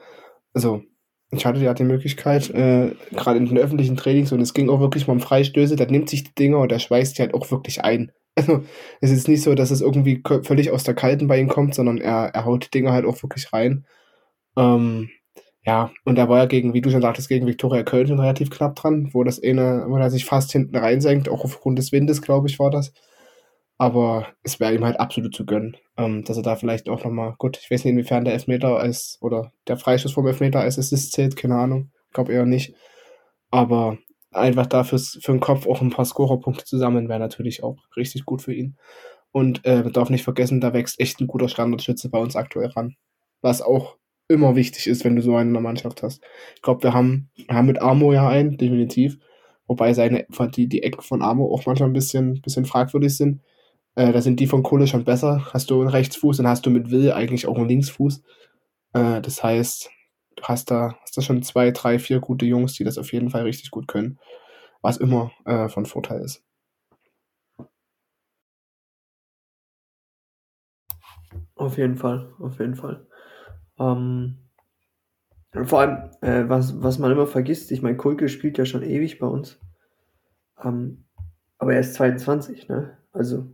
also ich hatte ja die Möglichkeit, äh, gerade in den öffentlichen Trainings, und es ging auch wirklich mal um Freistöße, der nimmt sich die Dinger und der schweißt die halt auch wirklich ein. Also es ist nicht so, dass es irgendwie völlig aus der Kalten bei ihm kommt, sondern er, er haut die Dinger halt auch wirklich rein. Ähm, ja, und da war er gegen, wie du schon sagtest, gegen Viktoria Köln relativ knapp dran, wo das eine, wo er sich fast hinten reinsenkt, auch aufgrund des Windes, glaube ich, war das. Aber es wäre ihm halt absolut zu gönnen, ähm, dass er da vielleicht auch nochmal, gut, ich weiß nicht, inwiefern der Elfmeter als, oder der Freistoß vom Elfmeter als Assist zählt, keine Ahnung, glaube eher nicht. Aber einfach dafür für den Kopf auch ein paar Scorerpunkte zusammen wäre natürlich auch richtig gut für ihn. Und äh, man darf nicht vergessen, da wächst echt ein guter Standardschütze bei uns aktuell ran. Was auch immer wichtig ist, wenn du so einen in der Mannschaft hast. Ich glaube, wir haben, haben mit Amo ja einen, definitiv. Wobei seine, die, die Ecken von Amo auch manchmal ein bisschen, bisschen fragwürdig sind. Äh, da sind die von Kohle schon besser. Hast du einen Rechtsfuß, dann hast du mit Will eigentlich auch einen Linksfuß. Äh, das heißt, du hast da, hast da schon zwei, drei, vier gute Jungs, die das auf jeden Fall richtig gut können. Was immer äh, von Vorteil ist. Auf jeden Fall, auf jeden Fall. Ähm, vor allem, äh, was, was man immer vergisst, ich meine, Kulke spielt ja schon ewig bei uns. Ähm, aber er ist 22, ne? Also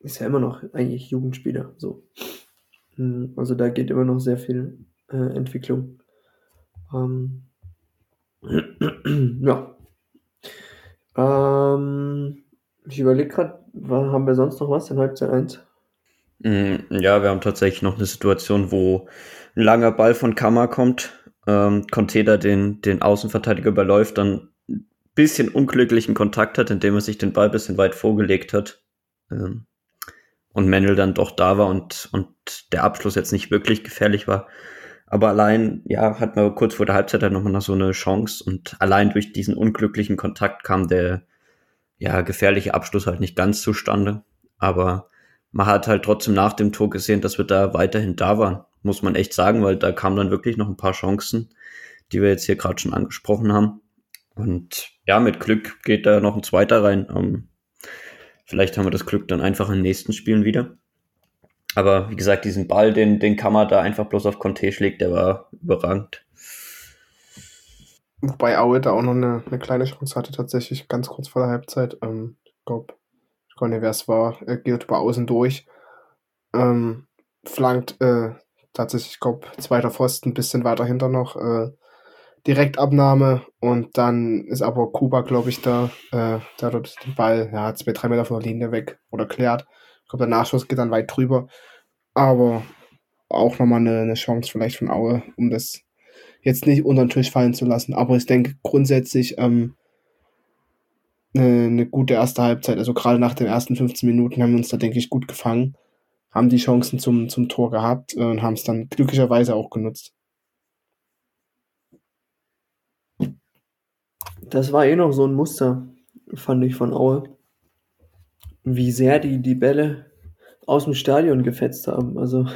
ist ja immer noch eigentlich Jugendspieler. So. Mm, Also da geht immer noch sehr viel äh, Entwicklung. Ähm, ja. Ähm, ich überlege gerade, haben wir sonst noch was in Halbzeit 1? Mm, Ja, wir haben tatsächlich noch eine Situation, wo ein langer Ball von Kammer kommt, ähm, Conteda den, den Außenverteidiger überläuft, dann ein bisschen unglücklichen Kontakt hat, indem er sich den Ball ein bisschen weit vorgelegt hat. Ähm, und Mendel dann doch da war und, und der Abschluss jetzt nicht wirklich gefährlich war. Aber allein, ja, hat man kurz vor der Halbzeit dann nochmal noch so eine Chance und allein durch diesen unglücklichen Kontakt kam der, ja, gefährliche Abschluss halt nicht ganz zustande. Aber man hat halt trotzdem nach dem Tor gesehen, dass wir da weiterhin da waren. muss man echt sagen, weil da kamen dann wirklich noch ein paar Chancen, die wir jetzt hier gerade schon angesprochen haben. Und ja, mit Glück geht da noch ein zweiter rein. Ähm, vielleicht haben wir das Glück dann einfach in den nächsten Spielen wieder. Aber wie gesagt, diesen Ball, den, den man da einfach bloß auf Conte schlägt, der war überragend. Wobei Aue da auch noch eine, eine kleine Chance hatte, tatsächlich ganz kurz vor der Halbzeit. Ähm, ich glaube, weiß nicht, wer es war. Er geht über außen durch. Ähm, flankt äh, tatsächlich, ich glaube, zweiter Pfosten, ein bisschen weiter hinter noch. Äh, Direktabnahme und dann ist aber Kuba, glaube ich, da, äh, der dort den Ball, ja, zwei, drei Meter von der Linie weg oder klärt. Ich glaube, der Nachschuss geht dann weit drüber. Aber auch nochmal eine, eine Chance vielleicht von Aue, um das jetzt nicht unter den Tisch fallen zu lassen. Aber ich denke grundsätzlich ähm, eine, eine gute erste Halbzeit. Also gerade nach den ersten 15 Minuten haben wir uns da, denke ich, gut gefangen, haben die Chancen zum, zum Tor gehabt äh, und haben es dann glücklicherweise auch genutzt. Das war eh noch so ein Muster, fand ich von Aue. Wie sehr die die Bälle aus dem Stadion gefetzt haben. Also,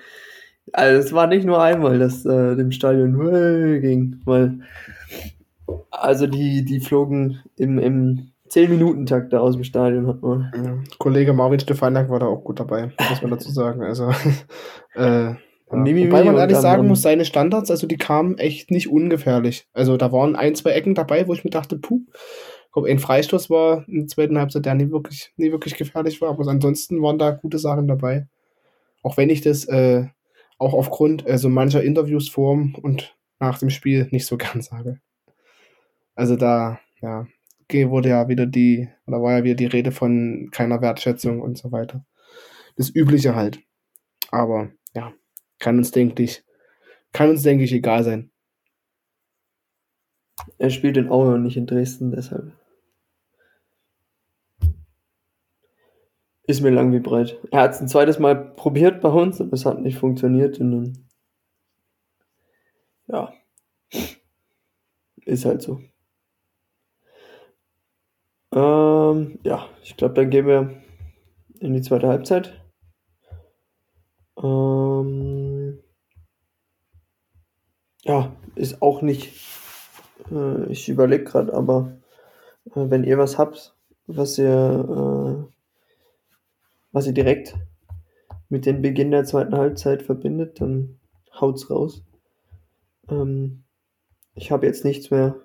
also es war nicht nur einmal, dass äh, dem Stadion ging, weil also die, die flogen im, im 10-Minuten-Takt da aus dem Stadion, hat man. Ja. Kollege Marvin Stefanak war da auch gut dabei, muss man dazu sagen. Also, äh, ja. Mimimi Wobei man ehrlich sagen muss, seine Standards, also die kamen echt nicht ungefährlich. Also da waren ein, zwei Ecken dabei, wo ich mir dachte, puh, glaube, ein Freistoß war in der zweiten Halbzeit, der nie wirklich, nie wirklich gefährlich war, aber ansonsten waren da gute Sachen dabei. Auch wenn ich das äh, auch aufgrund also mancher Interviews vor und nach dem Spiel nicht so gern sage. Also da, ja, wurde ja wieder die, oder war ja wieder die Rede von keiner Wertschätzung und so weiter. Das Übliche halt. Aber ja, kann uns, denke ich, kann uns, denke ich, egal sein. Er spielt in Aue und nicht in Dresden, deshalb. Ist mir lang wie breit. Er hat es ein zweites Mal probiert bei uns und es hat nicht funktioniert. Und dann, ja, ist halt so. Ähm, ja, ich glaube, dann gehen wir in die zweite Halbzeit. Ähm, ja, ist auch nicht. Äh, ich überlege gerade, aber äh, wenn ihr was habt, was ihr, äh, was ihr direkt mit dem Beginn der zweiten Halbzeit verbindet, dann haut's raus. Ähm, ich habe jetzt nichts mehr,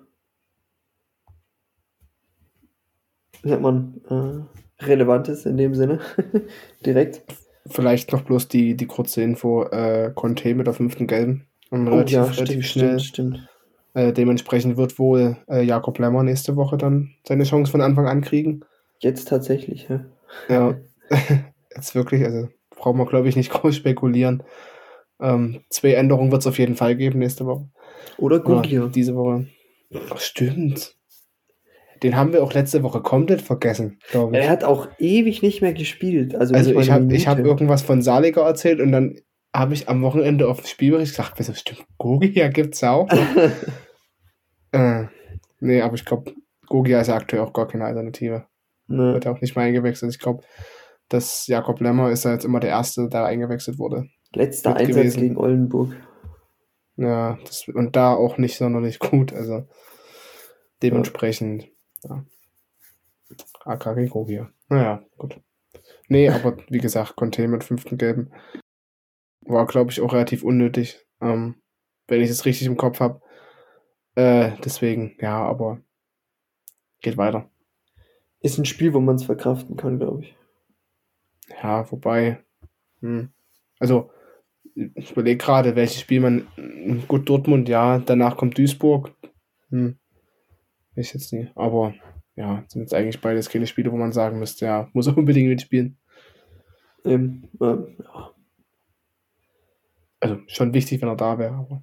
wie sagt man, äh, Relevantes in dem Sinne, direkt. Vielleicht noch bloß die, die kurze Info, äh, Conte mit der fünften Gelben. Und oh, relativ, ja, relativ stimmt, schnell. Stimmt, stimmt. Äh, dementsprechend wird wohl äh, Jakob Lemmer nächste Woche dann seine Chance von Anfang an kriegen. Jetzt tatsächlich, ja. Ja, jetzt wirklich, also brauchen wir, glaube ich, nicht groß spekulieren. Ähm, zwei Änderungen wird es auf jeden Fall geben nächste Woche. Oder Guglia. Diese Woche. Ach, stimmt. Den haben wir auch letzte Woche komplett vergessen, glaube ich. Er hat auch ewig nicht mehr gespielt. Also, also ich habe hab irgendwas von Saliger erzählt und dann habe ich am Wochenende auf dem Spielbericht gesagt, wieso stimmt, Gogia gibt es auch. äh, nee, aber ich glaube, Gogia ist ja aktuell auch gar keine Alternative. Nee. Wird auch nicht mehr eingewechselt. Ich glaube, dass Jakob Lemmer ist ja jetzt immer der Erste, der eingewechselt wurde. Letzter Einsatz gewesen. gegen Oldenburg. Ja, das, und da auch nicht sonderlich gut. Also dementsprechend, ja. AKG Gogia. Naja, gut. Nee, aber wie gesagt, Conte mit fünften Gelben war, glaube ich, auch relativ unnötig, ähm, wenn ich es richtig im Kopf habe. Äh, deswegen, ja, aber geht weiter. Ist ein Spiel, wo man es verkraften kann, glaube ich. Ja, wobei, hm, also ich überlege gerade, welches Spiel man. Gut, Dortmund, ja, danach kommt Duisburg. Hm, ich jetzt nie. Aber ja, sind jetzt eigentlich beides keine Spiele, wo man sagen müsste, ja, muss er unbedingt mitspielen. Ähm, ähm, ja. Also schon wichtig, wenn er da wäre. Aber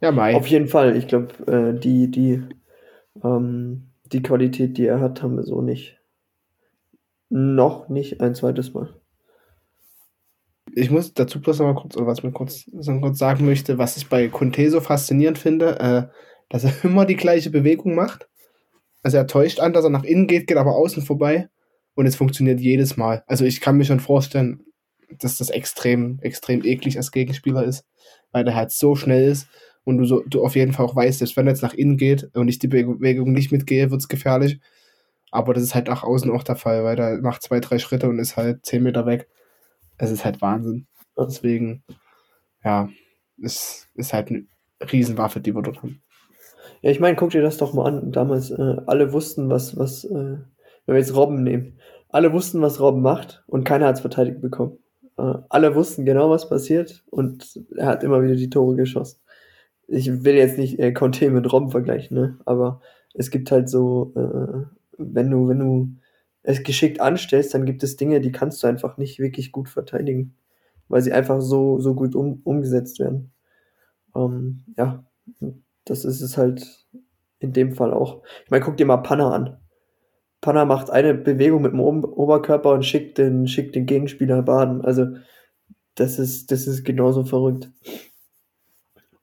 ja, Mai. Auf jeden Fall. Ich glaube, äh, die, die, ähm, die Qualität, die er hat, haben wir so nicht. Noch nicht ein zweites Mal. Ich muss dazu bloß noch mal kurz, was mir kurz, kurz sagen möchte, was ich bei Conte so faszinierend finde, äh, dass er immer die gleiche Bewegung macht. Also er täuscht an, dass er nach innen geht, geht aber außen vorbei und es funktioniert jedes Mal. Also ich kann mir schon vorstellen, dass das extrem, extrem eklig als Gegenspieler ist, weil der halt so schnell ist und du, so, du auf jeden Fall auch weißt, dass wenn er jetzt nach innen geht und ich die Bewegung nicht mitgehe, wird es gefährlich. Aber das ist halt nach außen auch der Fall, weil der macht zwei, drei Schritte und ist halt zehn Meter weg. Es ist halt Wahnsinn. Deswegen, ja, es ist halt eine Riesenwaffe, die wir dort haben. Ja, ich meine, guck dir das doch mal an. Damals, äh, alle wussten, was, was, äh, wenn wir jetzt Robben nehmen, alle wussten, was Robben macht und keiner hat es verteidigt bekommen. Äh, alle wussten genau, was passiert und er hat immer wieder die Tore geschossen. Ich will jetzt nicht äh, Conte mit Robben vergleichen, ne? aber es gibt halt so, äh, wenn du, wenn du es geschickt anstellst, dann gibt es Dinge, die kannst du einfach nicht wirklich gut verteidigen, weil sie einfach so, so gut um, umgesetzt werden. Ähm, ja, das ist es halt in dem Fall auch. Ich meine, guck dir mal Panna an. Panna macht eine Bewegung mit dem Oberkörper und schickt den, schickt den Gegenspieler baden. Also, das ist, das ist genauso verrückt.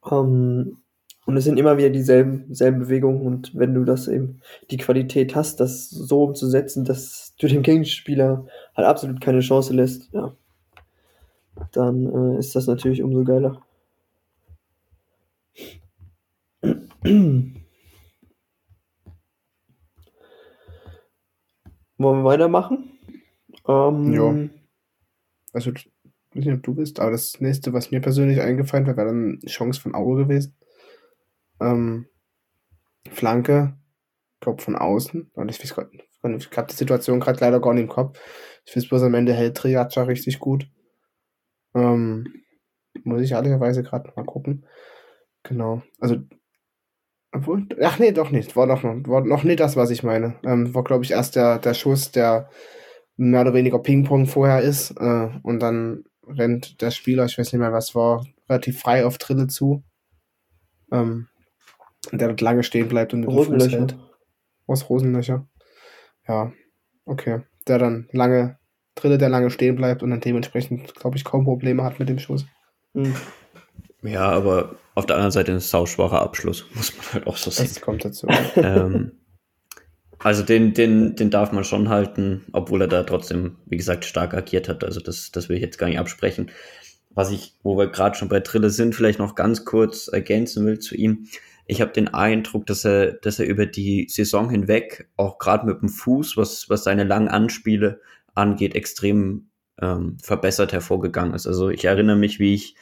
Ähm, und es sind immer wieder dieselben selben Bewegungen. Und wenn du das eben die Qualität hast, das so umzusetzen, dass du dem Gegenspieler halt absolut keine Chance lässt, ja, dann äh, ist das natürlich umso geiler. Wollen wir weitermachen? Ähm, ja. Also, ich weiß nicht, ob du bist, aber das nächste, was mir persönlich eingefallen wäre, wäre dann Chance von Auge gewesen. Ähm, Flanke, glaube von außen. Und ich weiß ich habe die Situation gerade leider gar nicht im Kopf. Ich weiß bloß am Ende hält Triacha richtig gut. Ähm, muss ich ehrlicherweise gerade mal gucken. Genau. Also obwohl, ach nee, doch nicht. War noch, war noch nicht das, was ich meine. Ähm, war, glaube ich, erst der, der Schuss, der mehr oder weniger Ping-Pong vorher ist. Äh, und dann rennt der Spieler, ich weiß nicht mehr, was war, relativ frei auf Drille zu. Ähm, der dort lange stehen bleibt und mit Rosenlöcher. Aus Rosenlöcher. Ja, okay. Der dann lange, Drille, der lange stehen bleibt und dann dementsprechend, glaube ich, kaum Probleme hat mit dem Schuss. Mhm. Ja, aber auf der anderen Seite ein sauschwacher Abschluss, muss man halt auch so sehen. Das kommt dazu. ähm, also den, den, den darf man schon halten, obwohl er da trotzdem, wie gesagt, stark agiert hat. Also das, das will ich jetzt gar nicht absprechen. Was ich, wo wir gerade schon bei Trille sind, vielleicht noch ganz kurz ergänzen will zu ihm. Ich habe den Eindruck, dass er, dass er über die Saison hinweg, auch gerade mit dem Fuß, was, was seine langen Anspiele angeht, extrem ähm, verbessert hervorgegangen ist. Also ich erinnere mich, wie ich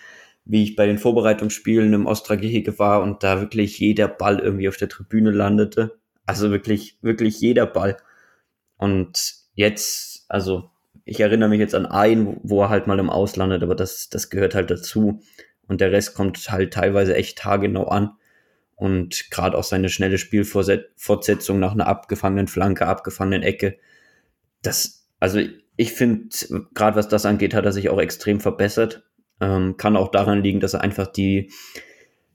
wie ich bei den Vorbereitungsspielen im Ostragehege war und da wirklich jeder Ball irgendwie auf der Tribüne landete. Also wirklich, wirklich jeder Ball. Und jetzt, also ich erinnere mich jetzt an einen, wo er halt mal im Auslandet, aber das, das gehört halt dazu. Und der Rest kommt halt teilweise echt tagegenau an. Und gerade auch seine schnelle Spielfortsetzung nach einer abgefangenen Flanke, abgefangenen Ecke. Das, also ich finde, gerade was das angeht, hat er sich auch extrem verbessert. Ähm, kann auch daran liegen, dass er einfach die,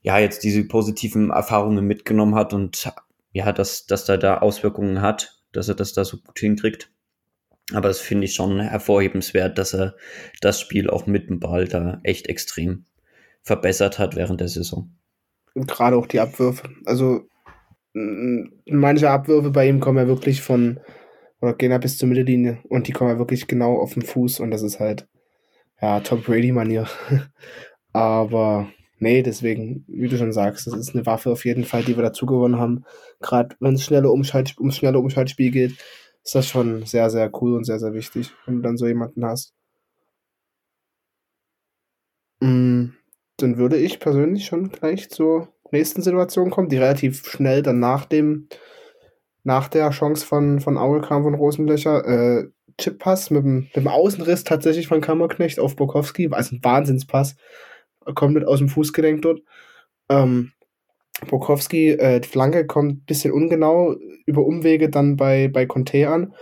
ja, jetzt diese positiven Erfahrungen mitgenommen hat und ja, dass, dass er da Auswirkungen hat, dass er das da so gut hinkriegt. Aber das finde ich schon hervorhebenswert, dass er das Spiel auch mit dem Ball da echt extrem verbessert hat während der Saison. Und gerade auch die Abwürfe. Also manche Abwürfe bei ihm kommen ja wirklich von, oder gehen ja bis zur Mittellinie und die kommen ja wirklich genau auf den Fuß und das ist halt ja, Tom Brady-Manier. Aber nee, deswegen, wie du schon sagst, das ist eine Waffe auf jeden Fall, die wir dazu gewonnen haben. Gerade wenn es schneller Umschalt, ums schnelle Umschaltspiel geht, ist das schon sehr, sehr cool und sehr, sehr wichtig, wenn du dann so jemanden hast. Mm, dann würde ich persönlich schon gleich zur nächsten Situation kommen, die relativ schnell dann nach dem nach der Chance von, von Aue kam von Rosenlöcher. Äh, Chippass mit dem, mit dem Außenriss tatsächlich von Kammerknecht auf Bokowski, also ein Wahnsinnspass, kommt mit aus dem Fußgelenk dort. Ähm, Bokowski, äh, die Flanke kommt ein bisschen ungenau über Umwege dann bei, bei Conte an,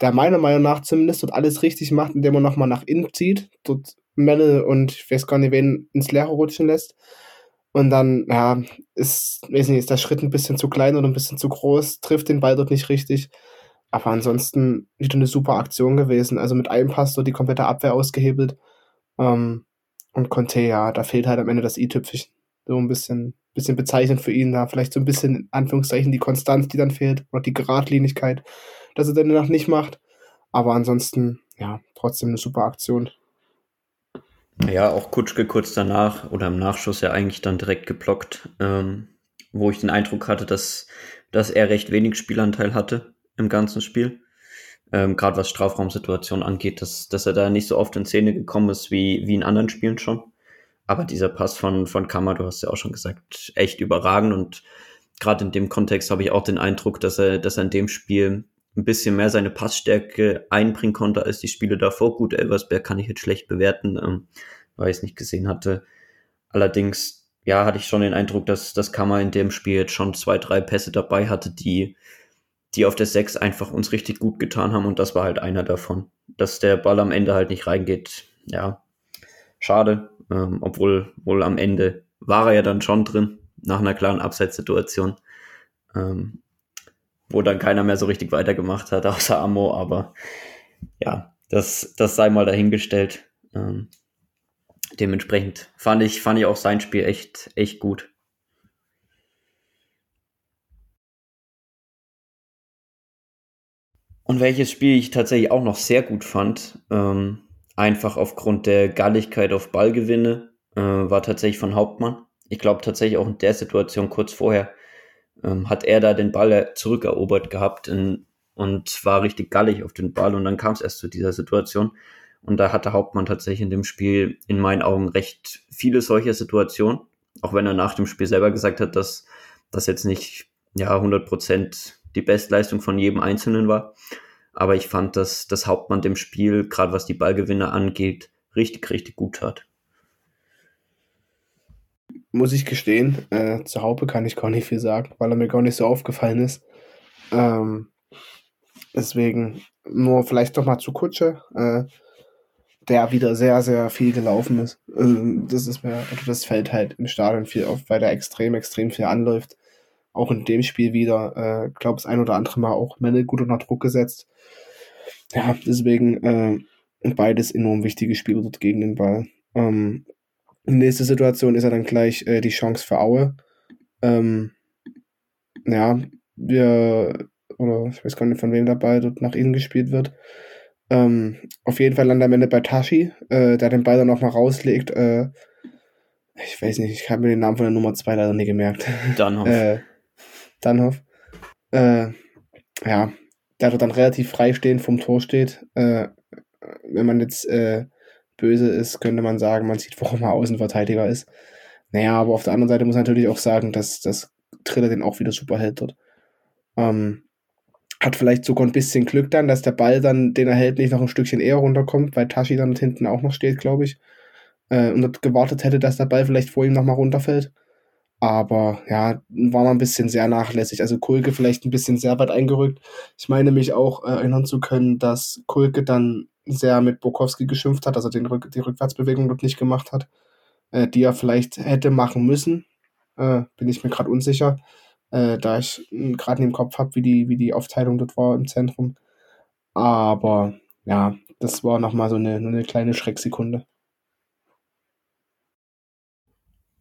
der meiner Meinung nach zumindest dort alles richtig macht, indem er nochmal nach innen zieht, dort Melle und ich weiß gar nicht, wen ins Leere rutschen lässt. Und dann, ja, ist, weiß nicht, ist der Schritt ein bisschen zu klein oder ein bisschen zu groß, trifft den Ball dort nicht richtig. Aber ansonsten wieder eine super Aktion gewesen. Also mit einem Pass so die komplette Abwehr ausgehebelt. Ähm, und Conte, ja, da fehlt halt am Ende das i-Tüpfchen. So ein bisschen, bisschen bezeichnend für ihn da. Vielleicht so ein bisschen, in Anführungszeichen, die Konstanz, die dann fehlt. Oder die Geradlinigkeit, dass er dann noch nicht macht. Aber ansonsten, ja, trotzdem eine super Aktion. Ja, auch Kutschke kurz danach oder im Nachschuss ja eigentlich dann direkt geblockt, ähm, wo ich den Eindruck hatte, dass, dass er recht wenig Spielanteil hatte im ganzen Spiel. Ähm, Gerade was Strafraumsituationen angeht, dass, dass er da nicht so oft in Szene gekommen ist wie, wie in anderen Spielen schon. Aber dieser Pass von, von Kammer, du hast ja auch schon gesagt, echt überragend und gerade in dem Kontext habe ich auch den Eindruck, dass er, dass er in dem Spiel ein bisschen mehr seine Passstärke einbringen konnte als die Spiele davor. Gut, Elversberg kann ich jetzt schlecht bewerten, ähm, weil ich es nicht gesehen hatte. Allerdings, ja, hatte ich schon den Eindruck, dass das Kammer in dem Spiel jetzt schon zwei, drei Pässe dabei hatte, die, die auf der Sechs einfach uns richtig gut getan haben und das war halt einer davon. Dass der Ball am Ende halt nicht reingeht, ja, schade. Ähm, obwohl wohl am Ende war er ja dann schon drin, nach einer klaren Abseitssituation. Ähm, wo dann keiner mehr so richtig weitergemacht hat, außer Ammo, aber ja, das, das sei mal dahingestellt. Ähm, dementsprechend fand ich, fand ich auch sein Spiel echt, echt gut. Und welches Spiel ich tatsächlich auch noch sehr gut fand, ähm, einfach aufgrund der Galligkeit auf Ballgewinne, äh, war tatsächlich von Hauptmann. Ich glaube tatsächlich auch in der Situation kurz vorher ähm, hat er da den Ball zurückerobert gehabt in, und war richtig gallig auf den Ball und dann kam es erst zu dieser Situation. Und da hatte Hauptmann tatsächlich in dem Spiel in meinen Augen recht viele solcher Situationen, auch wenn er nach dem Spiel selber gesagt hat, dass das jetzt nicht ja 100% die Bestleistung von jedem Einzelnen war. Aber ich fand, dass das Hauptmann dem Spiel, gerade was die Ballgewinne angeht, richtig, richtig gut tat muss ich gestehen. Äh, zu Haupe kann ich gar nicht viel sagen, weil er mir gar nicht so aufgefallen ist. Ähm, deswegen nur vielleicht doch mal zu Kutsche, äh, der wieder sehr, sehr viel gelaufen ist. Also das ist mir, also das fällt halt im Stadion viel auf, weil der extrem, extrem viel anläuft. Auch in dem Spiel wieder, äh, glaube das ein oder andere Mal auch Melle gut unter Druck gesetzt. Ja, deswegen äh, beides enorm wichtige Spiele dort gegen den Ball. Ähm, Nächste Situation ist ja dann gleich äh, die Chance für Aue. Ähm, ja, wir, oder ich weiß gar nicht, von wem dabei dort nach innen gespielt wird. Ähm, auf jeden Fall landet am Ende bei Tashi, äh, der den Ball dann auch mal rauslegt. Äh, ich weiß nicht, ich habe mir den Namen von der Nummer 2 leider nie gemerkt. Danhoff. äh, Danhoff. Äh, ja, der dort dann relativ freistehend vom Tor steht. Äh, wenn man jetzt äh, böse ist, könnte man sagen, man sieht, warum er Außenverteidiger ist. Naja, aber auf der anderen Seite muss man natürlich auch sagen, dass das Triller den auch wieder super hält dort. Ähm, hat vielleicht sogar ein bisschen Glück dann, dass der Ball dann, den er hält, nicht noch ein Stückchen eher runterkommt, weil Tashi dann hinten auch noch steht, glaube ich. Äh, und gewartet hätte, dass der Ball vielleicht vor ihm nochmal runterfällt. Aber ja, war man ein bisschen sehr nachlässig. Also Kulke vielleicht ein bisschen sehr weit eingerückt. Ich meine mich auch äh, erinnern zu können, dass Kulke dann sehr mit Bukowski geschimpft hat, also den Rück die Rückwärtsbewegung dort nicht gemacht hat, äh, die er vielleicht hätte machen müssen. Äh, bin ich mir gerade unsicher, äh, da ich gerade im Kopf habe, wie die, wie die Aufteilung dort war im Zentrum. Aber ja, das war nochmal so eine, eine kleine Schrecksekunde.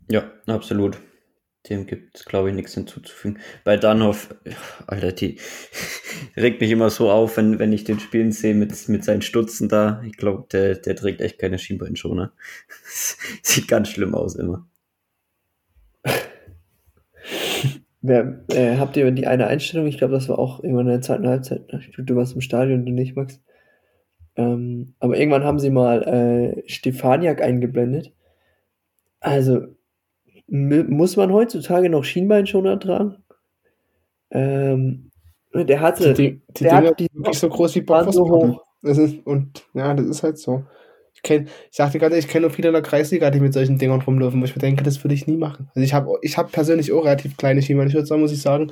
Ja, absolut. Dem gibt es, glaube ich, nichts hinzuzufügen. Bei Danhoff, Alter, die regt mich immer so auf, wenn, wenn ich den spielen sehe mit, mit seinen Stutzen da. Ich glaube, der, der trägt echt keine Schienbeinschoner. Sieht ganz schlimm aus immer. Wer, äh, habt ihr die eine Einstellung? Ich glaube, das war auch irgendwann in der zweiten Halbzeit. Du warst im Stadion, du nicht, Max. Ähm, aber irgendwann haben sie mal äh, Stefaniak eingeblendet. Also, muss man heutzutage noch Schienbeinschoner tragen? Ähm, der hatte. Die, die der Dinger die wirklich so groß wie Bockwurst so hoch. Das ist, und ja, das ist halt so. Ich, kenn, ich sagte gerade, ich kenne nur viele in der Kreisliga, die mit solchen Dingern rumlaufen, wo ich mir denke, das würde ich nie machen. Also ich habe ich hab persönlich auch relativ kleine Schienbeinschürzer, muss ich sagen.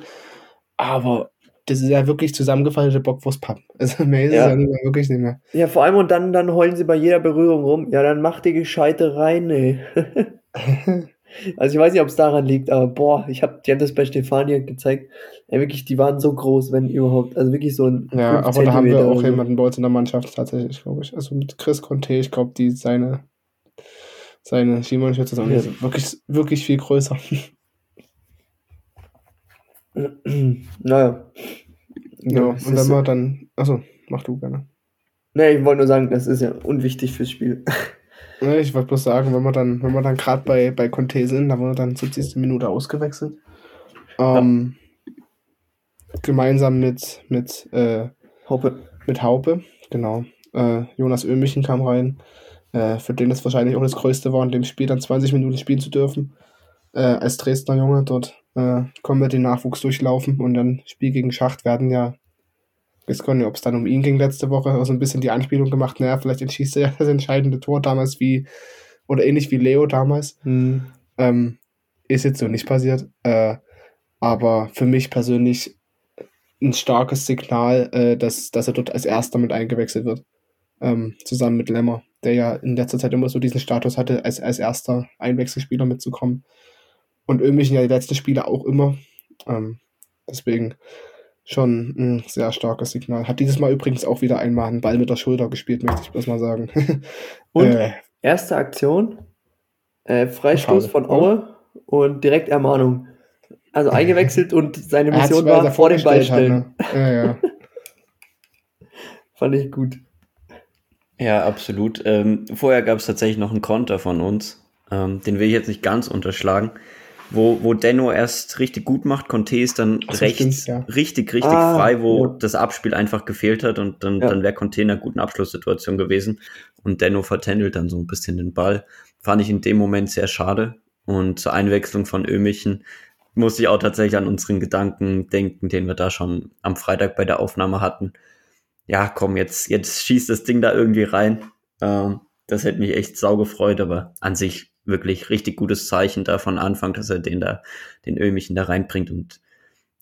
Aber das ist ja wirklich zusammengefaltete Bockwurstpappen. Also mehr ist ja. es ja nicht mehr, wirklich nicht mehr. Ja, vor allem und dann, dann heulen sie bei jeder Berührung rum. Ja, dann mach die gescheite rein, ey. Also ich weiß nicht, ob es daran liegt, aber boah, ich habe, die haben das bei Stefania gezeigt. Ja, wirklich, die waren so groß, wenn überhaupt. Also wirklich so ein. Ja, aber da haben wir auch jemanden bei uns in der Mannschaft tatsächlich, glaube ich. Also mit Chris Conte, ich glaube, die seine seine Schienbeinschütze sind ja. wirklich, wirklich viel größer. naja. Ja, und wenn man dann. Achso, mach du gerne. Nee, ich wollte nur sagen, das ist ja unwichtig fürs Spiel. Ja, ich wollte bloß sagen, wenn wir dann, wenn wir dann gerade bei, bei Conte sind, da wurde dann 70. Minute ausgewechselt. Ähm, Gemeinsam mit, mit, äh, Haupe. mit Haupe, genau. Äh, Jonas Ömichen kam rein, äh, für den es wahrscheinlich auch das Größte war, in dem Spiel dann 20 Minuten spielen zu dürfen. Äh, als Dresdner Junge dort äh, kommen wir den Nachwuchs durchlaufen und dann Spiel gegen Schacht werden ja weiß gar nicht, ob es dann um ihn ging letzte Woche, so ein bisschen die Anspielung gemacht, naja, vielleicht entschießt er ja das entscheidende Tor damals wie, oder ähnlich wie Leo damals. Hm. Ähm, ist jetzt so nicht passiert. Äh, aber für mich persönlich ein starkes Signal, äh, dass, dass er dort als erster mit eingewechselt wird. Ähm, zusammen mit Lemmer, der ja in letzter Zeit immer so diesen Status hatte, als, als erster Einwechselspieler mitzukommen. Und Ömichen ja die letzten Spiele auch immer. Ähm, deswegen schon ein sehr starkes Signal. Hat dieses Mal übrigens auch wieder einmal einen Ball mit der Schulter gespielt, möchte ich bloß mal sagen. Und Äh, erste Aktion, äh, Freistoß Schade. von Aue und direkt Ermahnung. Also eingewechselt und seine Mission war vor den Ball vorgestellt stellen. hat, ne? Ja, ja. Fand ich gut. Ja, absolut. Ähm, vorher gab es tatsächlich noch einen Konter von uns. Ähm, den will ich jetzt nicht ganz unterschlagen. Wo, wo Denno erst richtig gut macht, Conte ist dann so, rechts stimmt, ja. richtig, richtig Ah, frei, wo ja. das Abspiel einfach gefehlt hat und dann, Ja. dann wäre Conte in einer guten Abschlusssituation gewesen. Und Denno vertändelt dann so ein bisschen den Ball. Fand ich in dem Moment sehr schade. Und zur Einwechslung von Ömichen musste ich auch tatsächlich an unseren Gedanken denken, den wir da schon am Freitag bei der Aufnahme hatten. Ja, komm, jetzt, jetzt schießt das Ding da irgendwie rein. Ähm, das hätte mich echt sau gefreut, aber an sich wirklich richtig gutes Zeichen da von Anfang, dass er den da, den Ömichen da reinbringt und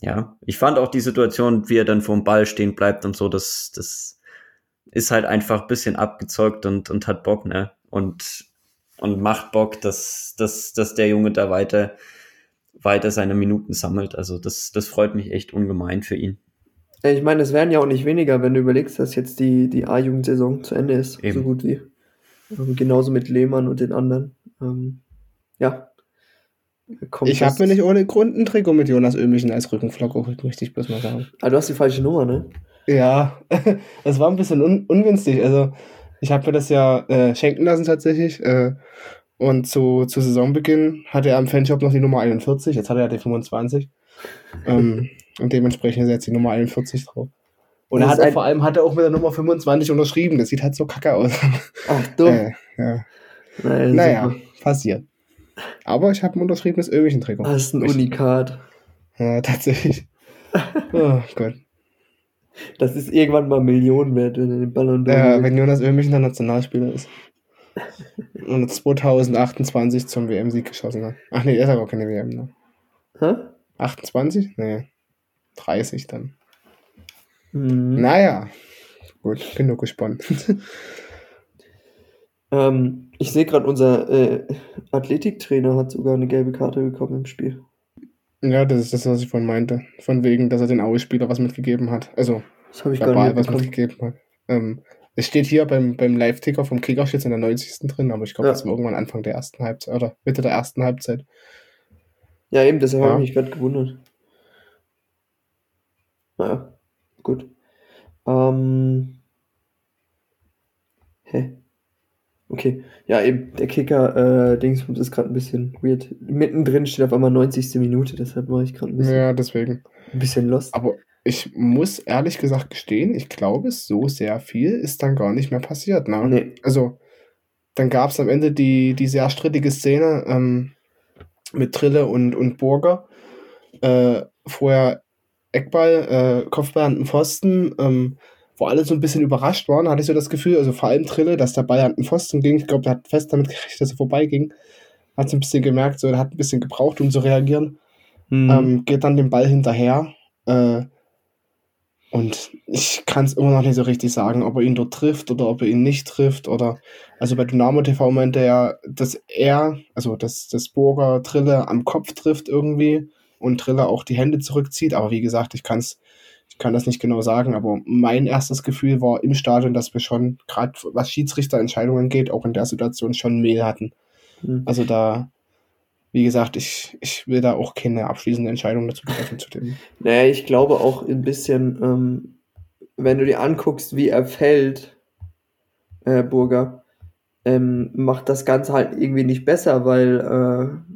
ja, ich fand auch die Situation, wie er dann vor dem Ball stehen bleibt und so, das, das ist halt einfach ein bisschen abgezeugt und, und hat Bock, ne? Und, und macht Bock, dass, dass, dass der Junge da weiter, weiter seine Minuten sammelt. Also das, das freut mich echt ungemein für ihn. Ich meine, es werden ja auch nicht weniger, wenn du überlegst, dass jetzt die, die A-Jugendsaison zu Ende ist. Eben. So gut wie. Ähm, genauso mit Lehmann und den anderen. Ähm, ja. Kommt Ich habe mir nicht ohne Grund ein Trikot mit Jonas Ömichen als Rückenflocke, möchte ich bloß mal sagen. Ah, du hast die falsche Nummer, ne? Ja, das war ein bisschen un ungünstig. Also, ich habe mir das ja äh, schenken lassen tatsächlich. Äh, und zu, zu Saisonbeginn hatte er am Fanshop noch die Nummer 41, jetzt hat er ja die 25. ähm, und dementsprechend ist jetzt die Nummer 41 drauf. Und Das er hat er ein- vor allem hat er auch mit der Nummer 25 unterschrieben. Das sieht halt so kacke aus. Ach, dumm. äh, ja. Nein, Naja, super. passiert. Aber ich habe ein unterschriebenes Ömichen-Trikot. Das ist ein Ich- Unikat. Ja, tatsächlich. oh Gott. Das ist irgendwann mal Millionen wert, wenn er den Ballon d'Or Ja, wenn Jonas Ömichen der Nationalspieler ist. Und 2028 zum WM-Sieg geschossen hat. Ach nee, er ist aber auch keine WM, ne? Hä? 28? Nee. 30 dann. Mhm. Naja. Gut, genug gespannt. Ähm, ich sehe gerade, unser äh, Athletiktrainer hat sogar eine gelbe Karte bekommen im Spiel. ja, das ist das, was ich vorhin meinte. Von wegen, dass er den Aue-Spieler was mitgegeben hat. Also, Das habe ich gar nicht was bekommen. mitgegeben hat. Ähm, es steht hier beim, beim Live-Ticker vom Kicker steht in der 90. drin, aber ich glaube, Ja. das war irgendwann Anfang der ersten Halbzeit oder Mitte der ersten Halbzeit. Ja, eben, deshalb Ja. habe ich mich gerade gewundert. Naja. Ähm. Hä? Okay. Ja, eben, der Kicker, äh, Dingsbums ist gerade ein bisschen weird. Mittendrin steht auf einmal 90. Minute, deshalb war ich gerade ein bisschen, Ja, deswegen. ein bisschen lost. Aber ich muss ehrlich gesagt gestehen, ich glaube, so sehr viel ist dann gar nicht mehr passiert. Ne? Nee. Also, dann gab es am Ende die, die sehr strittige Szene ähm, mit Trille und, und Burger. Äh, vorher Eckball, äh, Kopfball an den Pfosten, ähm, wo alle so ein bisschen überrascht waren, hatte ich so das Gefühl, also vor allem Trille, dass der Ball an den Pfosten ging. Ich glaube, der hat fest damit gerechnet, dass er vorbeiging. Hat so ein bisschen gemerkt, so, er hat ein bisschen gebraucht, um zu reagieren Mhm. ähm, geht dann dem Ball hinterher. Äh, und ich kann es immer noch nicht so richtig sagen, ob er ihn dort trifft oder ob er ihn nicht trifft. Oder also bei Dynamo TV meinte er, dass er, also dass das Burger Trille am Kopf trifft irgendwie und Trille auch die Hände zurückzieht. Aber wie gesagt, ich kann's, ich kann das nicht genau sagen. Aber mein erstes Gefühl war im Stadion, dass wir schon, gerade was Schiedsrichterentscheidungen geht, auch in der Situation schon Mehl hatten. Mhm. Also da, wie gesagt, ich, ich will da auch keine abschließende Entscheidung dazu treffen zu dem. Naja, ich glaube auch ein bisschen, ähm, wenn du dir anguckst, wie er fällt, äh, Burger, ähm, macht das Ganze halt irgendwie nicht besser, weil äh,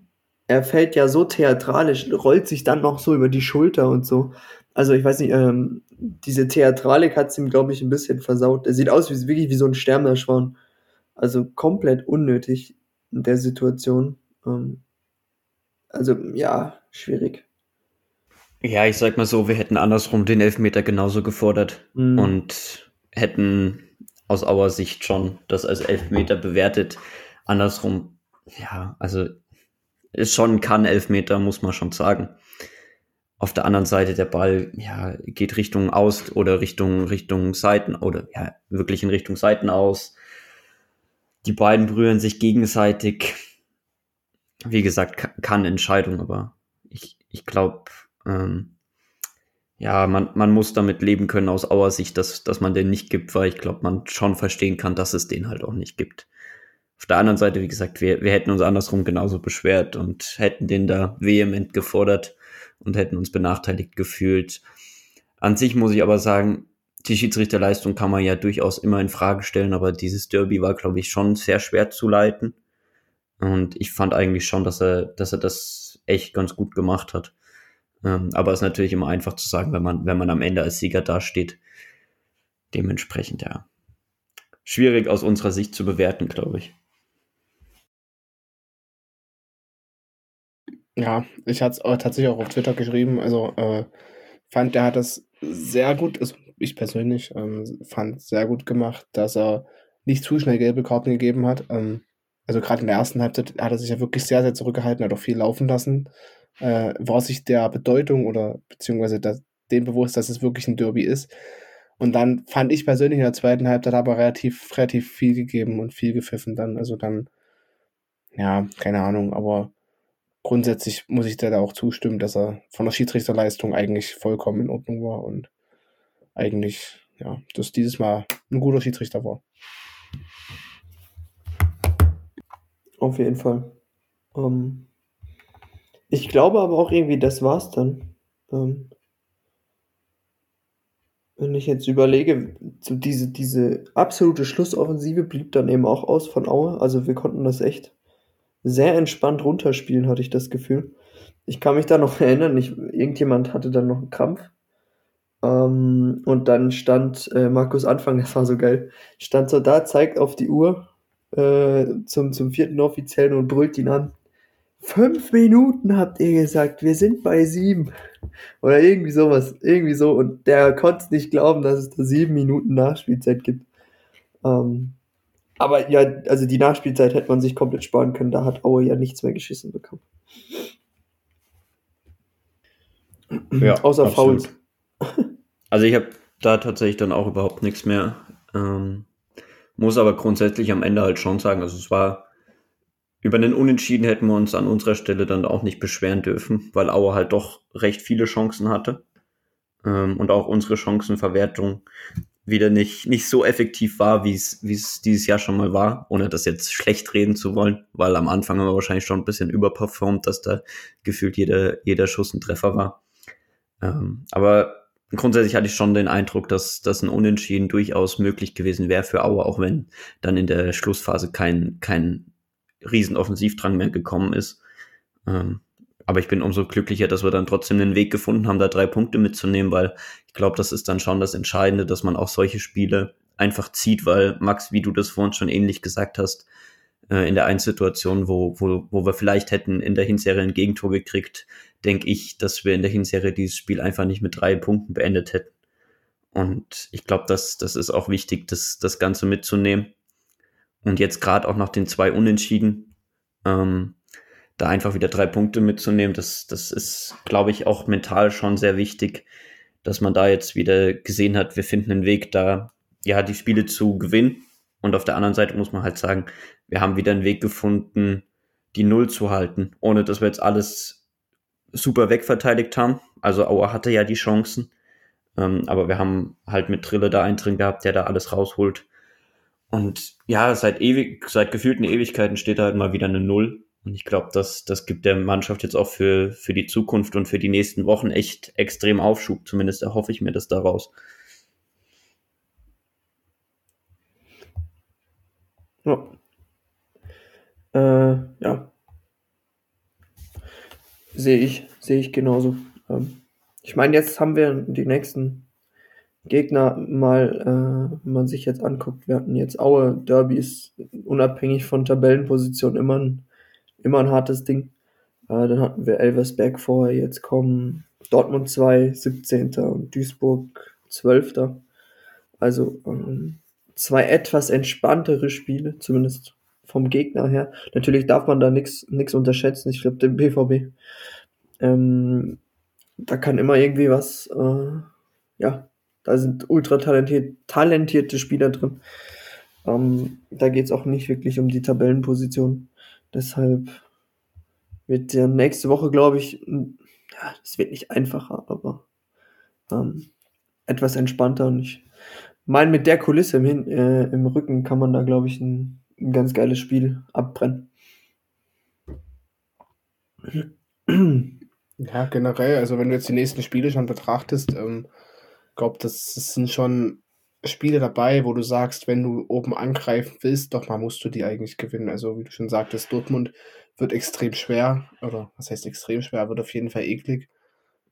er fällt ja so theatralisch, rollt sich dann noch so über die Schulter und so. Also ich weiß nicht, ähm, diese Theatralik hat es ihm, glaube ich, ein bisschen versaut. Er sieht aus wie wirklich wie so ein sterbender Schwan. Also komplett unnötig in der Situation. Ähm, also ja, schwierig. Ja, ich sag mal so, wir hätten andersrum den Elfmeter genauso gefordert Mhm. und hätten aus Auer Sicht schon das als Elfmeter bewertet. Andersrum, ja, also ist schon kann Elfmeter, muss man schon sagen. Auf der anderen Seite der Ball, ja, geht Richtung Aus oder Richtung, Richtung Seiten oder ja, wirklich in Richtung Seiten aus. Die beiden berühren sich gegenseitig. Wie gesagt, ka- kann Entscheidung, aber ich, ich glaube, ähm, ja, man, man muss damit leben können aus Auer Sicht, dass, dass man den nicht gibt, weil ich glaube, man schon verstehen kann, dass es den halt auch nicht gibt. Auf der anderen Seite, wie gesagt, wir, wir hätten uns andersrum genauso beschwert und hätten den da vehement gefordert und hätten uns benachteiligt gefühlt. An sich muss ich aber sagen, die Schiedsrichterleistung kann man ja durchaus immer in Frage stellen, aber dieses Derby war, glaube ich, schon sehr schwer zu leiten. Und ich fand eigentlich schon, dass er, dass er das echt ganz gut gemacht hat. Ähm, aber es ist natürlich immer einfach zu sagen, wenn man, wenn man am Ende als Sieger dasteht. Dementsprechend, ja. Schwierig aus unserer Sicht zu bewerten, glaube ich. Ja, ich hatte es tatsächlich auch auf Twitter geschrieben. Also äh, fand, der hat das sehr gut, also ich persönlich ähm, fand sehr gut gemacht, dass er nicht zu schnell gelbe Karten gegeben hat. Ähm, also gerade in der ersten Halbzeit hat er sich ja wirklich sehr, sehr zurückgehalten, hat auch viel laufen lassen. Äh, war sich der Bedeutung oder beziehungsweise das, dem bewusst, dass es wirklich ein Derby ist. Und dann fand ich persönlich in der zweiten Halbzeit aber relativ, relativ viel gegeben und viel gepfiffen dann. Also dann, ja, keine Ahnung, aber grundsätzlich muss ich da auch zustimmen, dass er von der Schiedsrichterleistung eigentlich vollkommen in Ordnung war und eigentlich, ja, dass dieses Mal ein guter Schiedsrichter war. Auf jeden Fall. Ähm, ich glaube aber auch irgendwie, das war's dann. Ähm, wenn ich jetzt überlege, so diese, diese absolute Schlussoffensive blieb dann eben auch aus von Aue. Also wir konnten das echt sehr entspannt runterspielen, hatte ich das Gefühl. Ich kann mich da noch erinnern, ich, irgendjemand hatte dann noch einen Krampf. Ähm, und dann stand äh, Markus Anfang, das war so geil, stand so da, zeigt auf die Uhr äh, zum, zum vierten Offiziellen und brüllt ihn an. Fünf Minuten habt ihr gesagt, wir sind bei sieben. Oder irgendwie sowas, irgendwie so. Und der konnte nicht glauben, dass es da sieben Minuten Nachspielzeit gibt. Ähm, aber ja, also die Nachspielzeit hätte man sich komplett sparen können. Da hat Aue ja nichts mehr geschissen bekommen. Ja, Außer absolut. Fouls. Also ich habe da tatsächlich dann auch überhaupt nichts mehr. Ähm, muss aber grundsätzlich am Ende halt schon sagen, also es war über den Unentschieden hätten wir uns an unserer Stelle dann auch nicht beschweren dürfen, weil Aue halt doch recht viele Chancen hatte. Ähm, und auch unsere Chancenverwertung wieder nicht, nicht so effektiv war, wie es wie es dieses Jahr schon mal war, ohne das jetzt schlecht reden zu wollen, weil am Anfang haben wir wahrscheinlich schon ein bisschen überperformt, dass da gefühlt jeder, jeder Schuss ein Treffer war. Ähm, aber grundsätzlich hatte ich schon den Eindruck, dass, dass ein Unentschieden durchaus möglich gewesen wäre für Aue, auch wenn dann in der Schlussphase kein, kein Riesenoffensivdrang mehr gekommen ist. Ähm, aber ich bin umso glücklicher, dass wir dann trotzdem den Weg gefunden haben, da drei Punkte mitzunehmen, weil ich glaube, das ist dann schon das Entscheidende, dass man auch solche Spiele einfach zieht, weil Max, wie du das vorhin schon ähnlich gesagt hast, äh, in der einen Situation, wo, wo, wo wir vielleicht hätten in der Hinserie ein Gegentor gekriegt, denke ich, dass wir in der Hinserie dieses Spiel einfach nicht mit drei Punkten beendet hätten. Und ich glaube, das, das ist auch wichtig, das, das Ganze mitzunehmen. Und jetzt gerade auch nach den zwei Unentschieden, ähm, da einfach wieder drei Punkte mitzunehmen, das, das ist, glaube ich, auch mental schon sehr wichtig, dass man da jetzt wieder gesehen hat, wir finden einen Weg, da ja die Spiele zu gewinnen. Und auf der anderen Seite muss man halt sagen, wir haben wieder einen Weg gefunden, die Null zu halten, ohne dass wir jetzt alles super wegverteidigt haben. Also Auer hatte ja die Chancen, ähm, aber wir haben halt mit Trille da einen drin gehabt, der da alles rausholt. Und ja, seit ewig, seit gefühlten Ewigkeiten steht da halt mal wieder eine Null. Und ich glaube, das, das gibt der Mannschaft jetzt auch für, für die Zukunft und für die nächsten Wochen echt extrem Aufschub. Zumindest erhoffe ich mir das daraus. Ja, Äh, ja. Sehe ich, sehe ich genauso. Ähm, ich meine, jetzt haben wir die nächsten Gegner mal, äh, wenn man sich jetzt anguckt. Wir hatten jetzt Aue, Derby ist unabhängig von Tabellenposition immer ein, immer ein hartes Ding. Äh, dann hatten wir Elversberg vorher, jetzt kommen Dortmund 2, 17. und Duisburg 12. Also ähm, zwei etwas entspanntere Spiele, zumindest vom Gegner her. Natürlich darf man da nichts unterschätzen. Ich glaube, den BVB. Ähm, da kann immer irgendwie was, äh, ja, da sind ultra talentiert, talentierte Spieler drin. Ähm, da geht es auch nicht wirklich um die Tabellenposition. Deshalb wird der nächste Woche, glaube ich, ja, es wird nicht einfacher, aber ähm, etwas entspannter und ich meine, mit der Kulisse im, Hin äh, im Rücken kann man da, glaube ich, ein, ein ganz geiles Spiel abbrennen. Ja, generell, also wenn du jetzt die nächsten Spiele schon betrachtest, ähm, glaube, das, das sind schon Spiele dabei, wo du sagst, wenn du oben angreifen willst, doch mal musst du die eigentlich gewinnen. Also wie du schon sagtest, Dortmund wird extrem schwer, oder was heißt extrem schwer, wird auf jeden Fall eklig,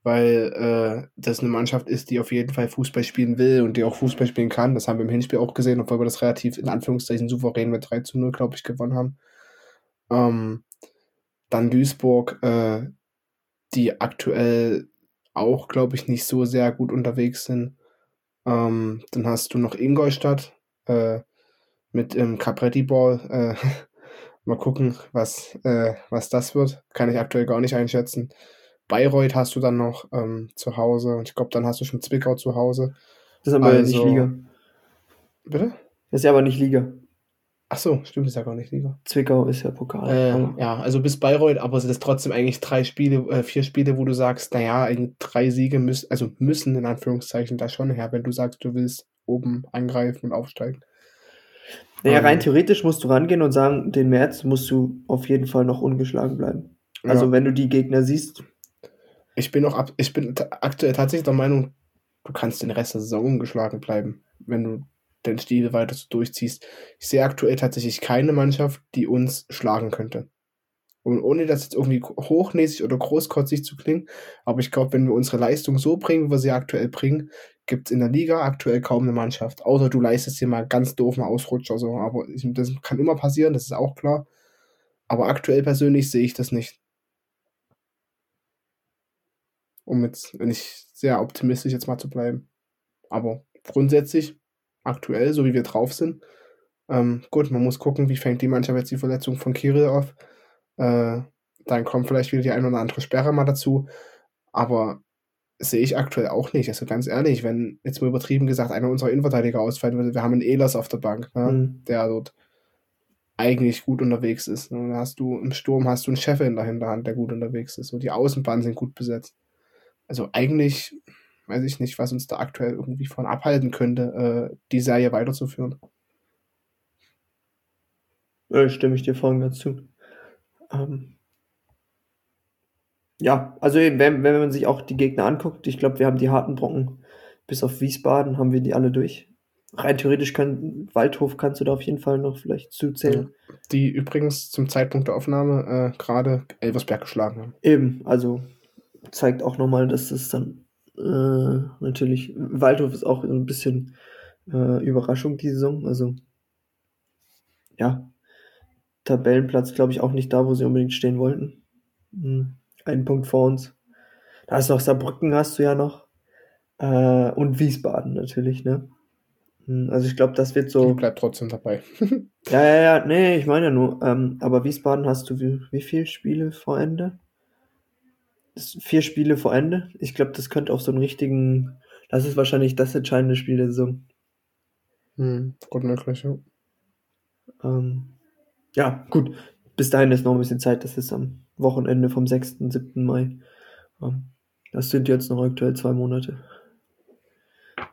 weil äh, das eine Mannschaft ist, die auf jeden Fall Fußball spielen will und die auch Fußball spielen kann. Das haben wir im Hinspiel auch gesehen, obwohl wir das relativ in Anführungszeichen souverän mit 3 zu 0, glaube ich, gewonnen haben. Ähm, dann Duisburg, äh, die aktuell auch, glaube ich, nicht so sehr gut unterwegs sind. Ähm, dann hast du noch Ingolstadt äh, mit dem ähm, Capretti Ball. Äh, mal gucken, was, äh, was das wird. Kann ich aktuell gar nicht einschätzen. Bayreuth hast du dann noch ähm, zu Hause und ich glaube, dann hast du schon Zwickau zu Hause. Das ist aber also, nicht Liga. Bitte? Das ist ja aber nicht Liga. Ach so, stimmt, ist ja gar nicht Liga. Zwickau ist ja Pokal. Äh, ja, also bis Bayreuth, aber es ist trotzdem eigentlich drei Spiele, äh, vier Spiele, wo du sagst, naja, drei Siege müssen, also müssen in Anführungszeichen da schon her, wenn du sagst, du willst oben angreifen und aufsteigen. Naja, rein ähm, theoretisch musst du rangehen und sagen, den März musst du auf jeden Fall noch ungeschlagen bleiben. Also ja. wenn du die Gegner siehst. Ich bin auch ab, ich bin aktuell tatsächlich der Meinung, du kannst den Rest der Saison ungeschlagen bleiben, wenn du den Stil weiter so durchziehst. Ich sehe aktuell tatsächlich keine Mannschaft, die uns schlagen könnte. Und ohne das jetzt irgendwie hochnäsig oder großkotzig zu klingen, aber ich glaube, wenn wir unsere Leistung so bringen, wie wir sie aktuell bringen, gibt es in der Liga aktuell kaum eine Mannschaft. Außer du leistest dir mal ganz doof einen Ausrutscher. So. Aber das kann immer passieren, das ist auch klar. Aber aktuell persönlich sehe ich das nicht. Um jetzt, ich sehr optimistisch jetzt mal zu bleiben. Aber grundsätzlich aktuell, so wie wir drauf sind. Ähm, gut, man muss gucken, wie fängt die Mannschaft jetzt die Verletzung von Kirill auf. Äh, dann kommt vielleicht wieder die ein oder andere Sperre mal dazu. Aber sehe ich aktuell auch nicht. Also ganz ehrlich, wenn jetzt mal übertrieben gesagt einer unserer Innenverteidiger ausfällt, wir haben einen Elas auf der Bank, ne, mhm. der dort eigentlich gut unterwegs ist. Und dann hast du im Sturm hast du einen Chef in der Hinterhand, der gut unterwegs ist. Und die Außenbahnen sind gut besetzt. Also eigentlich weiß ich nicht, was uns da aktuell irgendwie von abhalten könnte, äh, die Serie weiterzuführen. Ja, stimme ich dir voll dazu. Ähm, ja, also eben, wenn, wenn man sich auch die Gegner anguckt, ich glaube, wir haben die harten Brocken, bis auf Wiesbaden haben wir die alle durch. Rein theoretisch kann Waldhof kannst du da auf jeden Fall noch vielleicht zuzählen. Die übrigens zum Zeitpunkt der Aufnahme äh, gerade Elversberg geschlagen haben. Eben, also zeigt auch nochmal, dass es dann äh, natürlich, Waldhof ist auch ein bisschen äh, Überraschung die Saison. Also, ja, Tabellenplatz, glaube ich, auch nicht da, wo sie unbedingt stehen wollten. Hm, ein Punkt vor uns. Da ist noch Saarbrücken, hast du ja noch. Äh, und Wiesbaden natürlich, ne? Hm, also ich glaube, das wird so. Die bleibt trotzdem dabei. ja, ja, ja, nee, ich meine ja nur, ähm, aber Wiesbaden hast du wie, wie viele Spiele vor Ende? Vier Spiele vor Ende. Ich glaube, das könnte auch so einen richtigen. Das ist wahrscheinlich das entscheidende Spiel der Saison. Hm, gut möglich, ja. Ähm, ja, gut. Bis dahin ist noch ein bisschen Zeit. Das ist am Wochenende vom 6. 7. Mai. Ähm, das sind jetzt noch aktuell zwei Monate.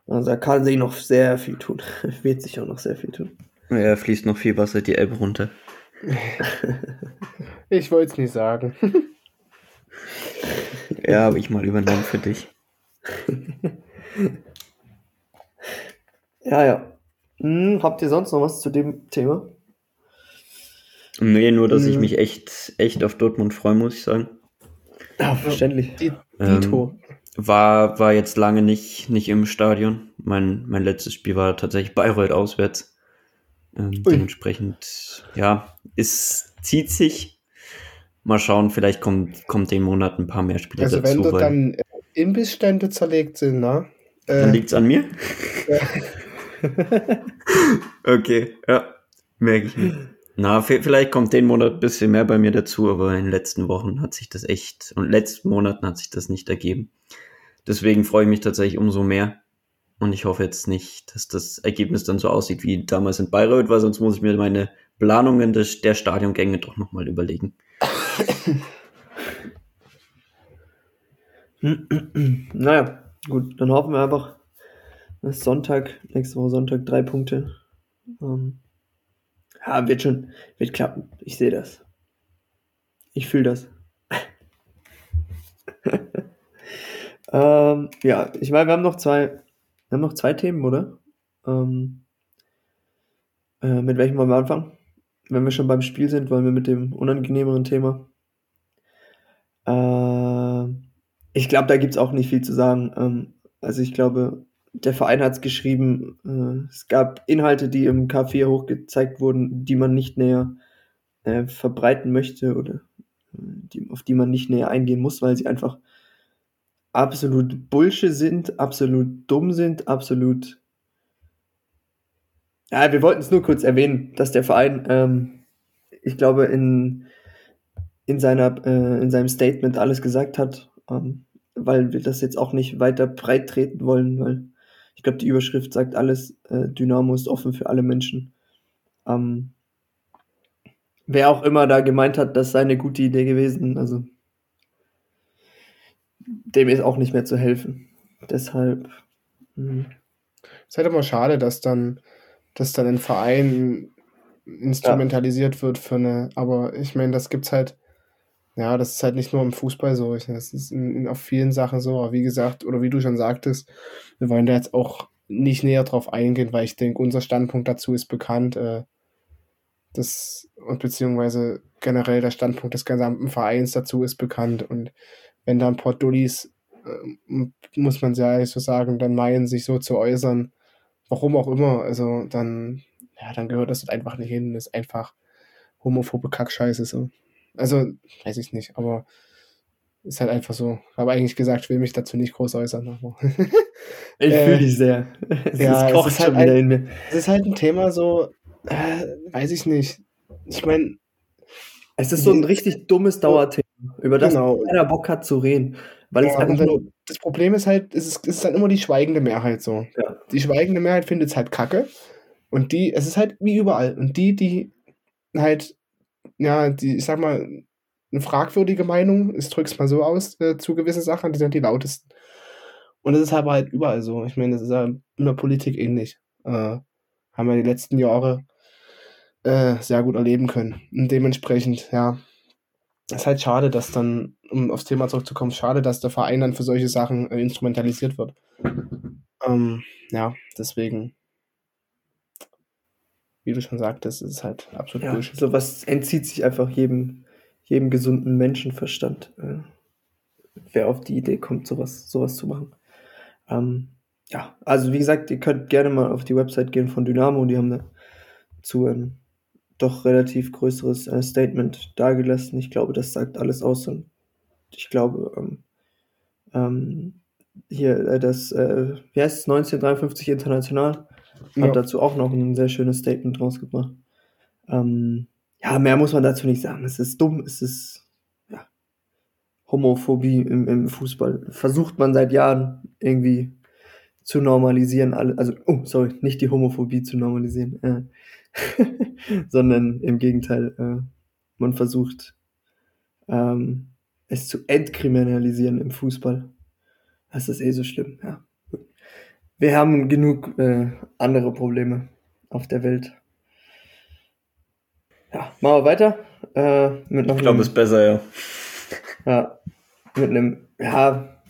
Also da kann sich noch sehr viel tun. Wird sich auch noch sehr viel tun. Ja, fließt noch viel Wasser die Elbe runter. ich wollte es nicht sagen. Ja, habe ich mal übernommen für dich. ja, ja. Hm, habt ihr sonst noch was zu dem Thema? Nee, nur, dass ich Mhm. mich echt, echt auf Dortmund freue, muss ich sagen. Ja, verständlich. Die, Ähm, Dito. War, war jetzt lange nicht, nicht im Stadion. Mein, mein letztes Spiel war tatsächlich Bayreuth auswärts. Ähm, dementsprechend, ja, es zieht sich. Mal schauen, vielleicht kommt, kommt den Monat ein paar mehr Spiele Also wenn dazu. dort weil- dann äh, Imbissstände zerlegt sind, ne? Dann Äh, liegt's an mir? okay, ja, merke ich mir. Na, vi- vielleicht kommt den Monat ein bisschen mehr bei mir dazu, aber in den letzten Wochen hat sich das echt, und letzten Monaten hat sich das nicht ergeben. Deswegen freue ich mich tatsächlich umso mehr. Und ich hoffe jetzt nicht, dass das Ergebnis dann so aussieht wie damals in Bayreuth, weil sonst muss ich mir meine Planungen des, der Stadiongänge doch nochmal überlegen. naja, gut, dann hoffen wir einfach, dass Sonntag, nächste Woche Sonntag, drei Punkte. Ähm, ja, wird schon, wird klappen. Ich sehe das. Ich fühle das. ähm, ja, ich meine, wir haben noch zwei, wir haben noch zwei Themen, oder? Ähm, äh, mit welchem wollen wir anfangen? Wenn wir schon beim Spiel sind, wollen wir mit dem unangenehmeren Thema. Äh, ich glaube, da gibt es auch nicht viel zu sagen. Ähm, also ich glaube, der Verein hat es geschrieben, äh, es gab Inhalte, die im K4 hochgezeigt wurden, die man nicht näher äh, verbreiten möchte oder äh, die, auf die man nicht näher eingehen muss, weil sie einfach absolut Bullshit sind, absolut dumm sind, absolut. Ja, wir wollten es nur kurz erwähnen, dass der Verein, ähm, ich glaube, in, in, seiner, äh, in seinem Statement alles gesagt hat, ähm, weil wir das jetzt auch nicht weiter breit treten wollen, weil ich glaube, die Überschrift sagt alles, äh, Dynamo ist offen für alle Menschen. Ähm, wer auch immer da gemeint hat, das sei eine gute Idee gewesen, also dem ist auch nicht mehr zu helfen. Deshalb. hm. mh. ist halt immer schade, dass dann, dass dann ein Verein instrumentalisiert wird für eine, aber ich meine, das gibt's halt, ja, das ist halt nicht nur im Fußball so, ich, das ist in, in auf vielen Sachen so, aber wie gesagt, oder wie du schon sagtest, wir wollen da jetzt auch nicht näher drauf eingehen, weil ich denke, unser Standpunkt dazu ist bekannt, äh, das, und beziehungsweise generell der Standpunkt des gesamten Vereins dazu ist bekannt und wenn da ein paar Dullis, äh, muss man sehr ehrlich so sagen, dann meinen, sich so zu äußern, warum auch immer, also dann, ja, dann gehört das halt einfach nicht hin, das ist einfach homophobe Kackscheiße so. Also, weiß ich nicht, aber ist halt einfach so. Ich habe eigentlich gesagt, ich will mich dazu nicht groß äußern, Ich Äh, fühle dich sehr. Es ja, ist es kocht ist halt schon wieder ein- in mir. es ist halt ein Thema so, äh, weiß ich nicht. Ich meine, Es ist so ein richtig dummes Dauerthema, über das Genau. keiner Bock hat zu reden. Weil es Ja, einfach und dann, nur. Das Problem ist halt, es ist, es ist dann immer die schweigende Mehrheit so. Ja. Die schweigende Mehrheit findet es halt kacke. Und die, es ist halt wie überall. Und die, die halt, ja, die, ich sag mal, eine fragwürdige Meinung, ich drück's mal so aus, äh, zu gewissen Sachen, die sind die lautesten. Und das ist aber halt überall so. Ich meine, das ist ja in der Politik ähnlich. Äh, haben wir die letzten Jahre äh, sehr gut erleben können. Und dementsprechend, ja, ist halt schade, dass dann, um aufs Thema zurückzukommen, schade, dass der Verein dann für solche Sachen äh, instrumentalisiert wird. Ähm, ja, deswegen, wie du schon sagtest, ist es halt absolut Ja, Bullshit. sowas entzieht sich einfach jedem, jedem gesunden Menschenverstand. Äh, wer auf die Idee kommt, sowas, sowas zu machen. Ähm, ja, also wie gesagt, ihr könnt gerne mal auf die Website gehen von Dynamo, die haben dazu ein doch relativ größeres äh, Statement dargelassen. Ich glaube, das sagt alles aus und ich glaube, ähm, ähm, hier äh, das, äh, wie heißt es, 1953 International hat Ja. dazu auch noch ein sehr schönes Statement rausgebracht. Ähm, ja, mehr muss man dazu nicht sagen. Es ist dumm, es ist ja, Homophobie im, im Fußball. Versucht man seit Jahren irgendwie zu normalisieren. Alle, also, oh, sorry, nicht die Homophobie zu normalisieren, äh, sondern im Gegenteil, äh, man versucht ähm, es zu entkriminalisieren im Fußball. Das ist eh so schlimm, ja. Wir haben genug äh, andere Probleme auf der Welt. Ja, machen wir weiter. Äh, mit noch Ich glaube, es ist besser, ja. ja, mit einem, ja,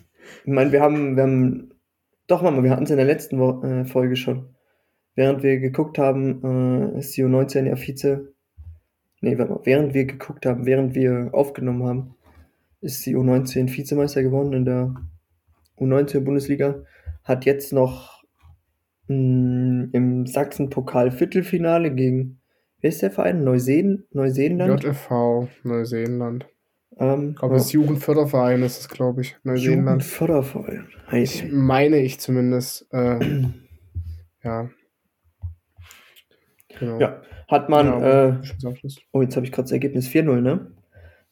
ich meine, wir haben, wir haben, doch, Mama, wir hatten es in der letzten Wo äh, Folge schon. Während wir geguckt haben, ist die U19 ja Vize nee, warte mal, während wir geguckt haben, während wir aufgenommen haben, ist die U19 Vizemeister geworden in der U19 Bundesliga. Hat jetzt noch mh, im Sachsen-Pokal Viertelfinale gegen, wer ist der Verein? Neuseen, Neuseeland? JFV, Neuseeland. Ähm, glaube, das Jugendförderverein ist es, glaube ich. Neuseeland. Jugendförderverein. Hey, Ich meine ich zumindest. Äh, ja. Genau. ja, hat man, Ja, äh, Spielabschluss. oh, jetzt habe ich gerade das Ergebnis 4-0, ne?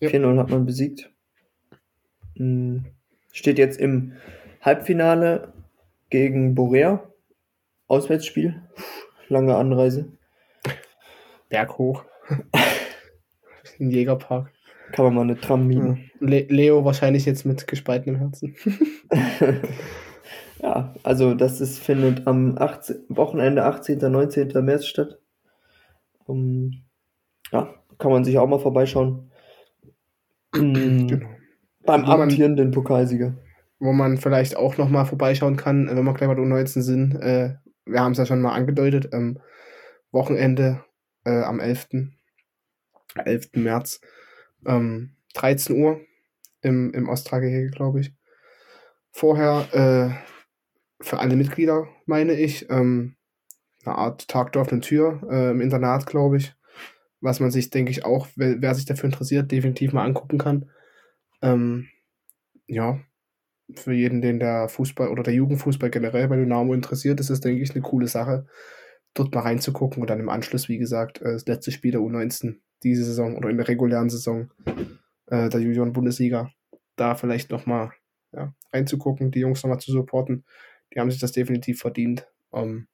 Ja. 4-0 hat man besiegt. Mh, Steht jetzt im Halbfinale gegen Borea. Auswärtsspiel. Lange Anreise. Berg hoch. Im Jägerpark. Kann man mal eine Tram mieten. Le Leo wahrscheinlich jetzt mit gespaltenem Herzen. Ja, also das ist, findet am 18, Wochenende 18. 19. März statt. Um, ja, kann man sich auch mal vorbeischauen. Mm, Genau. Beim Wo man- amtierenden Pokalsieger. Wo man vielleicht auch noch mal vorbeischauen kann, wenn wir gleich der U19 sind. Äh, wir haben es ja schon mal angedeutet. Ähm, Wochenende äh, am 11. 11. März. Ähm, 13 Uhr im, im Ostragehege, glaube ich. Vorher äh, für alle Mitglieder, meine ich, ähm, eine Art Tag der offenen Tür äh, im Internat, glaube ich. Was man sich, denke ich, auch, wer, wer sich dafür interessiert, definitiv mal angucken kann. Ähm, ja, für jeden, den der Fußball oder der Jugendfußball generell bei Dynamo interessiert, ist es, denke ich, eine coole Sache, dort mal reinzugucken und dann im Anschluss, wie gesagt, äh, das letzte Spiel der U19 diese Saison oder in der regulären Saison äh, der Junioren-Bundesliga, da vielleicht nochmal ja, reinzugucken, die Jungs nochmal zu supporten. Die haben sich das definitiv verdient. Ähm,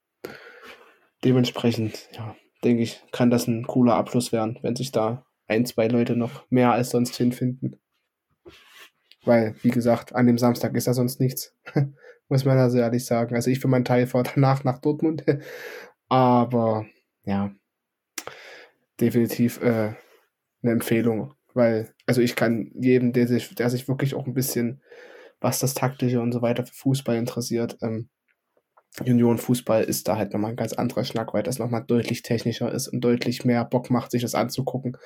dementsprechend, ja, denke ich, kann das ein cooler Abschluss werden, wenn sich da ein, zwei Leute noch mehr als sonst hinfinden. Weil, wie gesagt, an dem Samstag ist da sonst nichts. Muss man also ehrlich sagen. Also ich für meinen Teil fahre danach nach Dortmund. Aber ja, definitiv äh, eine Empfehlung. Weil, also ich kann jedem, der sich, der sich wirklich auch ein bisschen, was das Taktische und so weiter für Fußball interessiert, ähm, Juniorenfußball ist da halt nochmal ein ganz anderer Schnack, weil das nochmal deutlich technischer ist und deutlich mehr Bock macht, sich das anzugucken.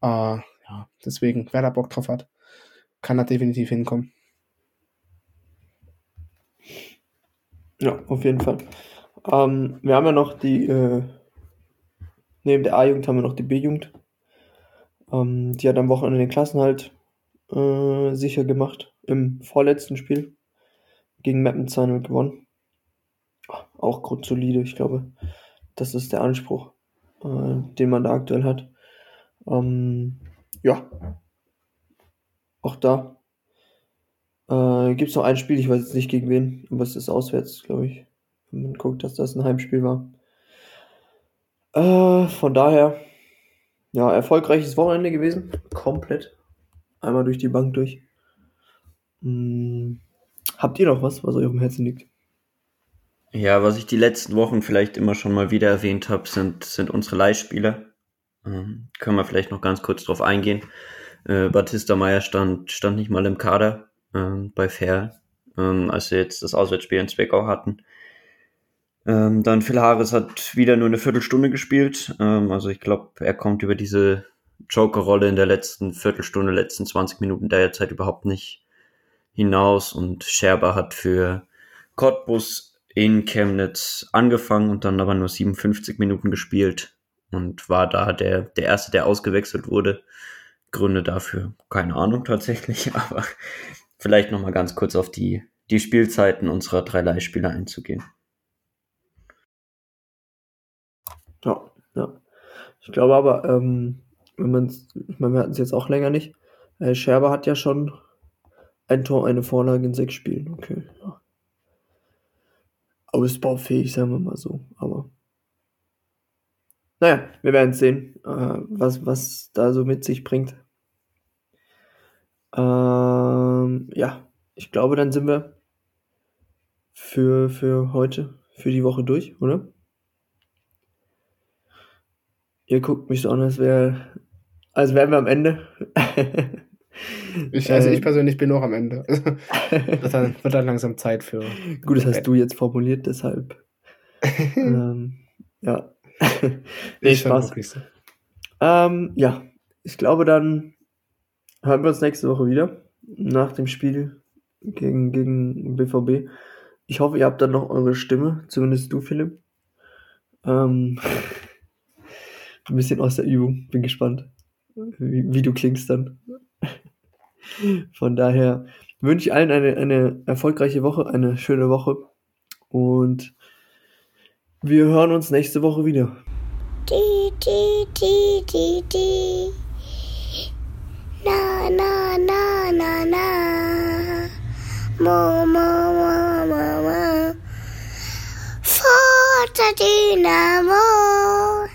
Äh, ja, deswegen, wer da Bock drauf hat, kann da definitiv hinkommen. Ja, auf jeden Fall. Ähm, wir haben ja noch die, äh, neben der A-Jugend haben wir noch die B-Jugend. Ähm, die hat am Wochenende den Klassenhalt äh, sicher gemacht. Im vorletzten Spiel gegen Meppen 2-0 gewonnen. Auch grundsolide, ich glaube. Das ist der Anspruch, äh, den man da aktuell hat. Ähm, ja. Auch da äh, gibt es noch ein Spiel, ich weiß jetzt nicht gegen wen, aber es ist auswärts, glaube ich. Wenn man guckt, dass das ein Heimspiel war. Äh, von daher, ja, erfolgreiches Wochenende gewesen. Komplett. Einmal durch die Bank durch. Hm, habt ihr noch was, was euch auf dem Herzen liegt? Ja, was ich die letzten Wochen vielleicht immer schon mal wieder erwähnt habe, sind, sind unsere Leihspieler. Ähm, können wir vielleicht noch ganz kurz drauf eingehen. Äh, Batista Meyer stand, stand nicht mal im Kader ähm, bei Fair, ähm, als wir jetzt das Auswärtsspiel in Zwickau hatten. Ähm, dann Phil Harris hat wieder nur eine Viertelstunde gespielt. Ähm, also ich glaube, er kommt über diese Joker-Rolle in der letzten Viertelstunde, letzten 20 Minuten derzeit überhaupt nicht hinaus. Und Scherber hat für Cottbus in Chemnitz angefangen und dann aber nur 57 Minuten gespielt und war da der, der Erste, der ausgewechselt wurde. Gründe dafür, keine Ahnung tatsächlich, aber vielleicht nochmal ganz kurz auf die, die Spielzeiten unserer drei Leihspieler einzugehen. Ja, ja. Ich glaube aber, ähm, wenn man ich meine, wir hatten es jetzt auch länger nicht. Äh, Scherber hat ja schon ein Tor, eine Vorlage in sechs Spielen. Okay, ja. Ausbaufähig, sagen wir mal so. Aber naja, wir werden sehen, äh, was, was da so mit sich bringt. Ähm, ja, ich glaube, dann sind wir für, für heute, für die Woche durch, oder? Ihr guckt mich so an, als wäre, als wären wir am Ende. Ich, also Äh, ich persönlich bin auch am Ende. wird, dann, wird dann langsam Zeit für. Gut, das hast du jetzt formuliert, deshalb. ähm, ja. nee, Spaß. so. Ähm, ja, ich glaube, dann hören wir uns nächste Woche wieder nach dem Spiel gegen, gegen BVB. Ich hoffe, ihr habt dann noch eure Stimme, zumindest du, Philipp. Ähm, ein bisschen aus der Übung, bin gespannt, wie, wie du klingst dann. Von daher wünsche ich allen eine, eine erfolgreiche Woche, eine schöne Woche und wir hören uns nächste Woche wieder. Di, di, di, di, di. Na, na, na, na, na. Mo, mo, mo, mo, mo. Dynamo.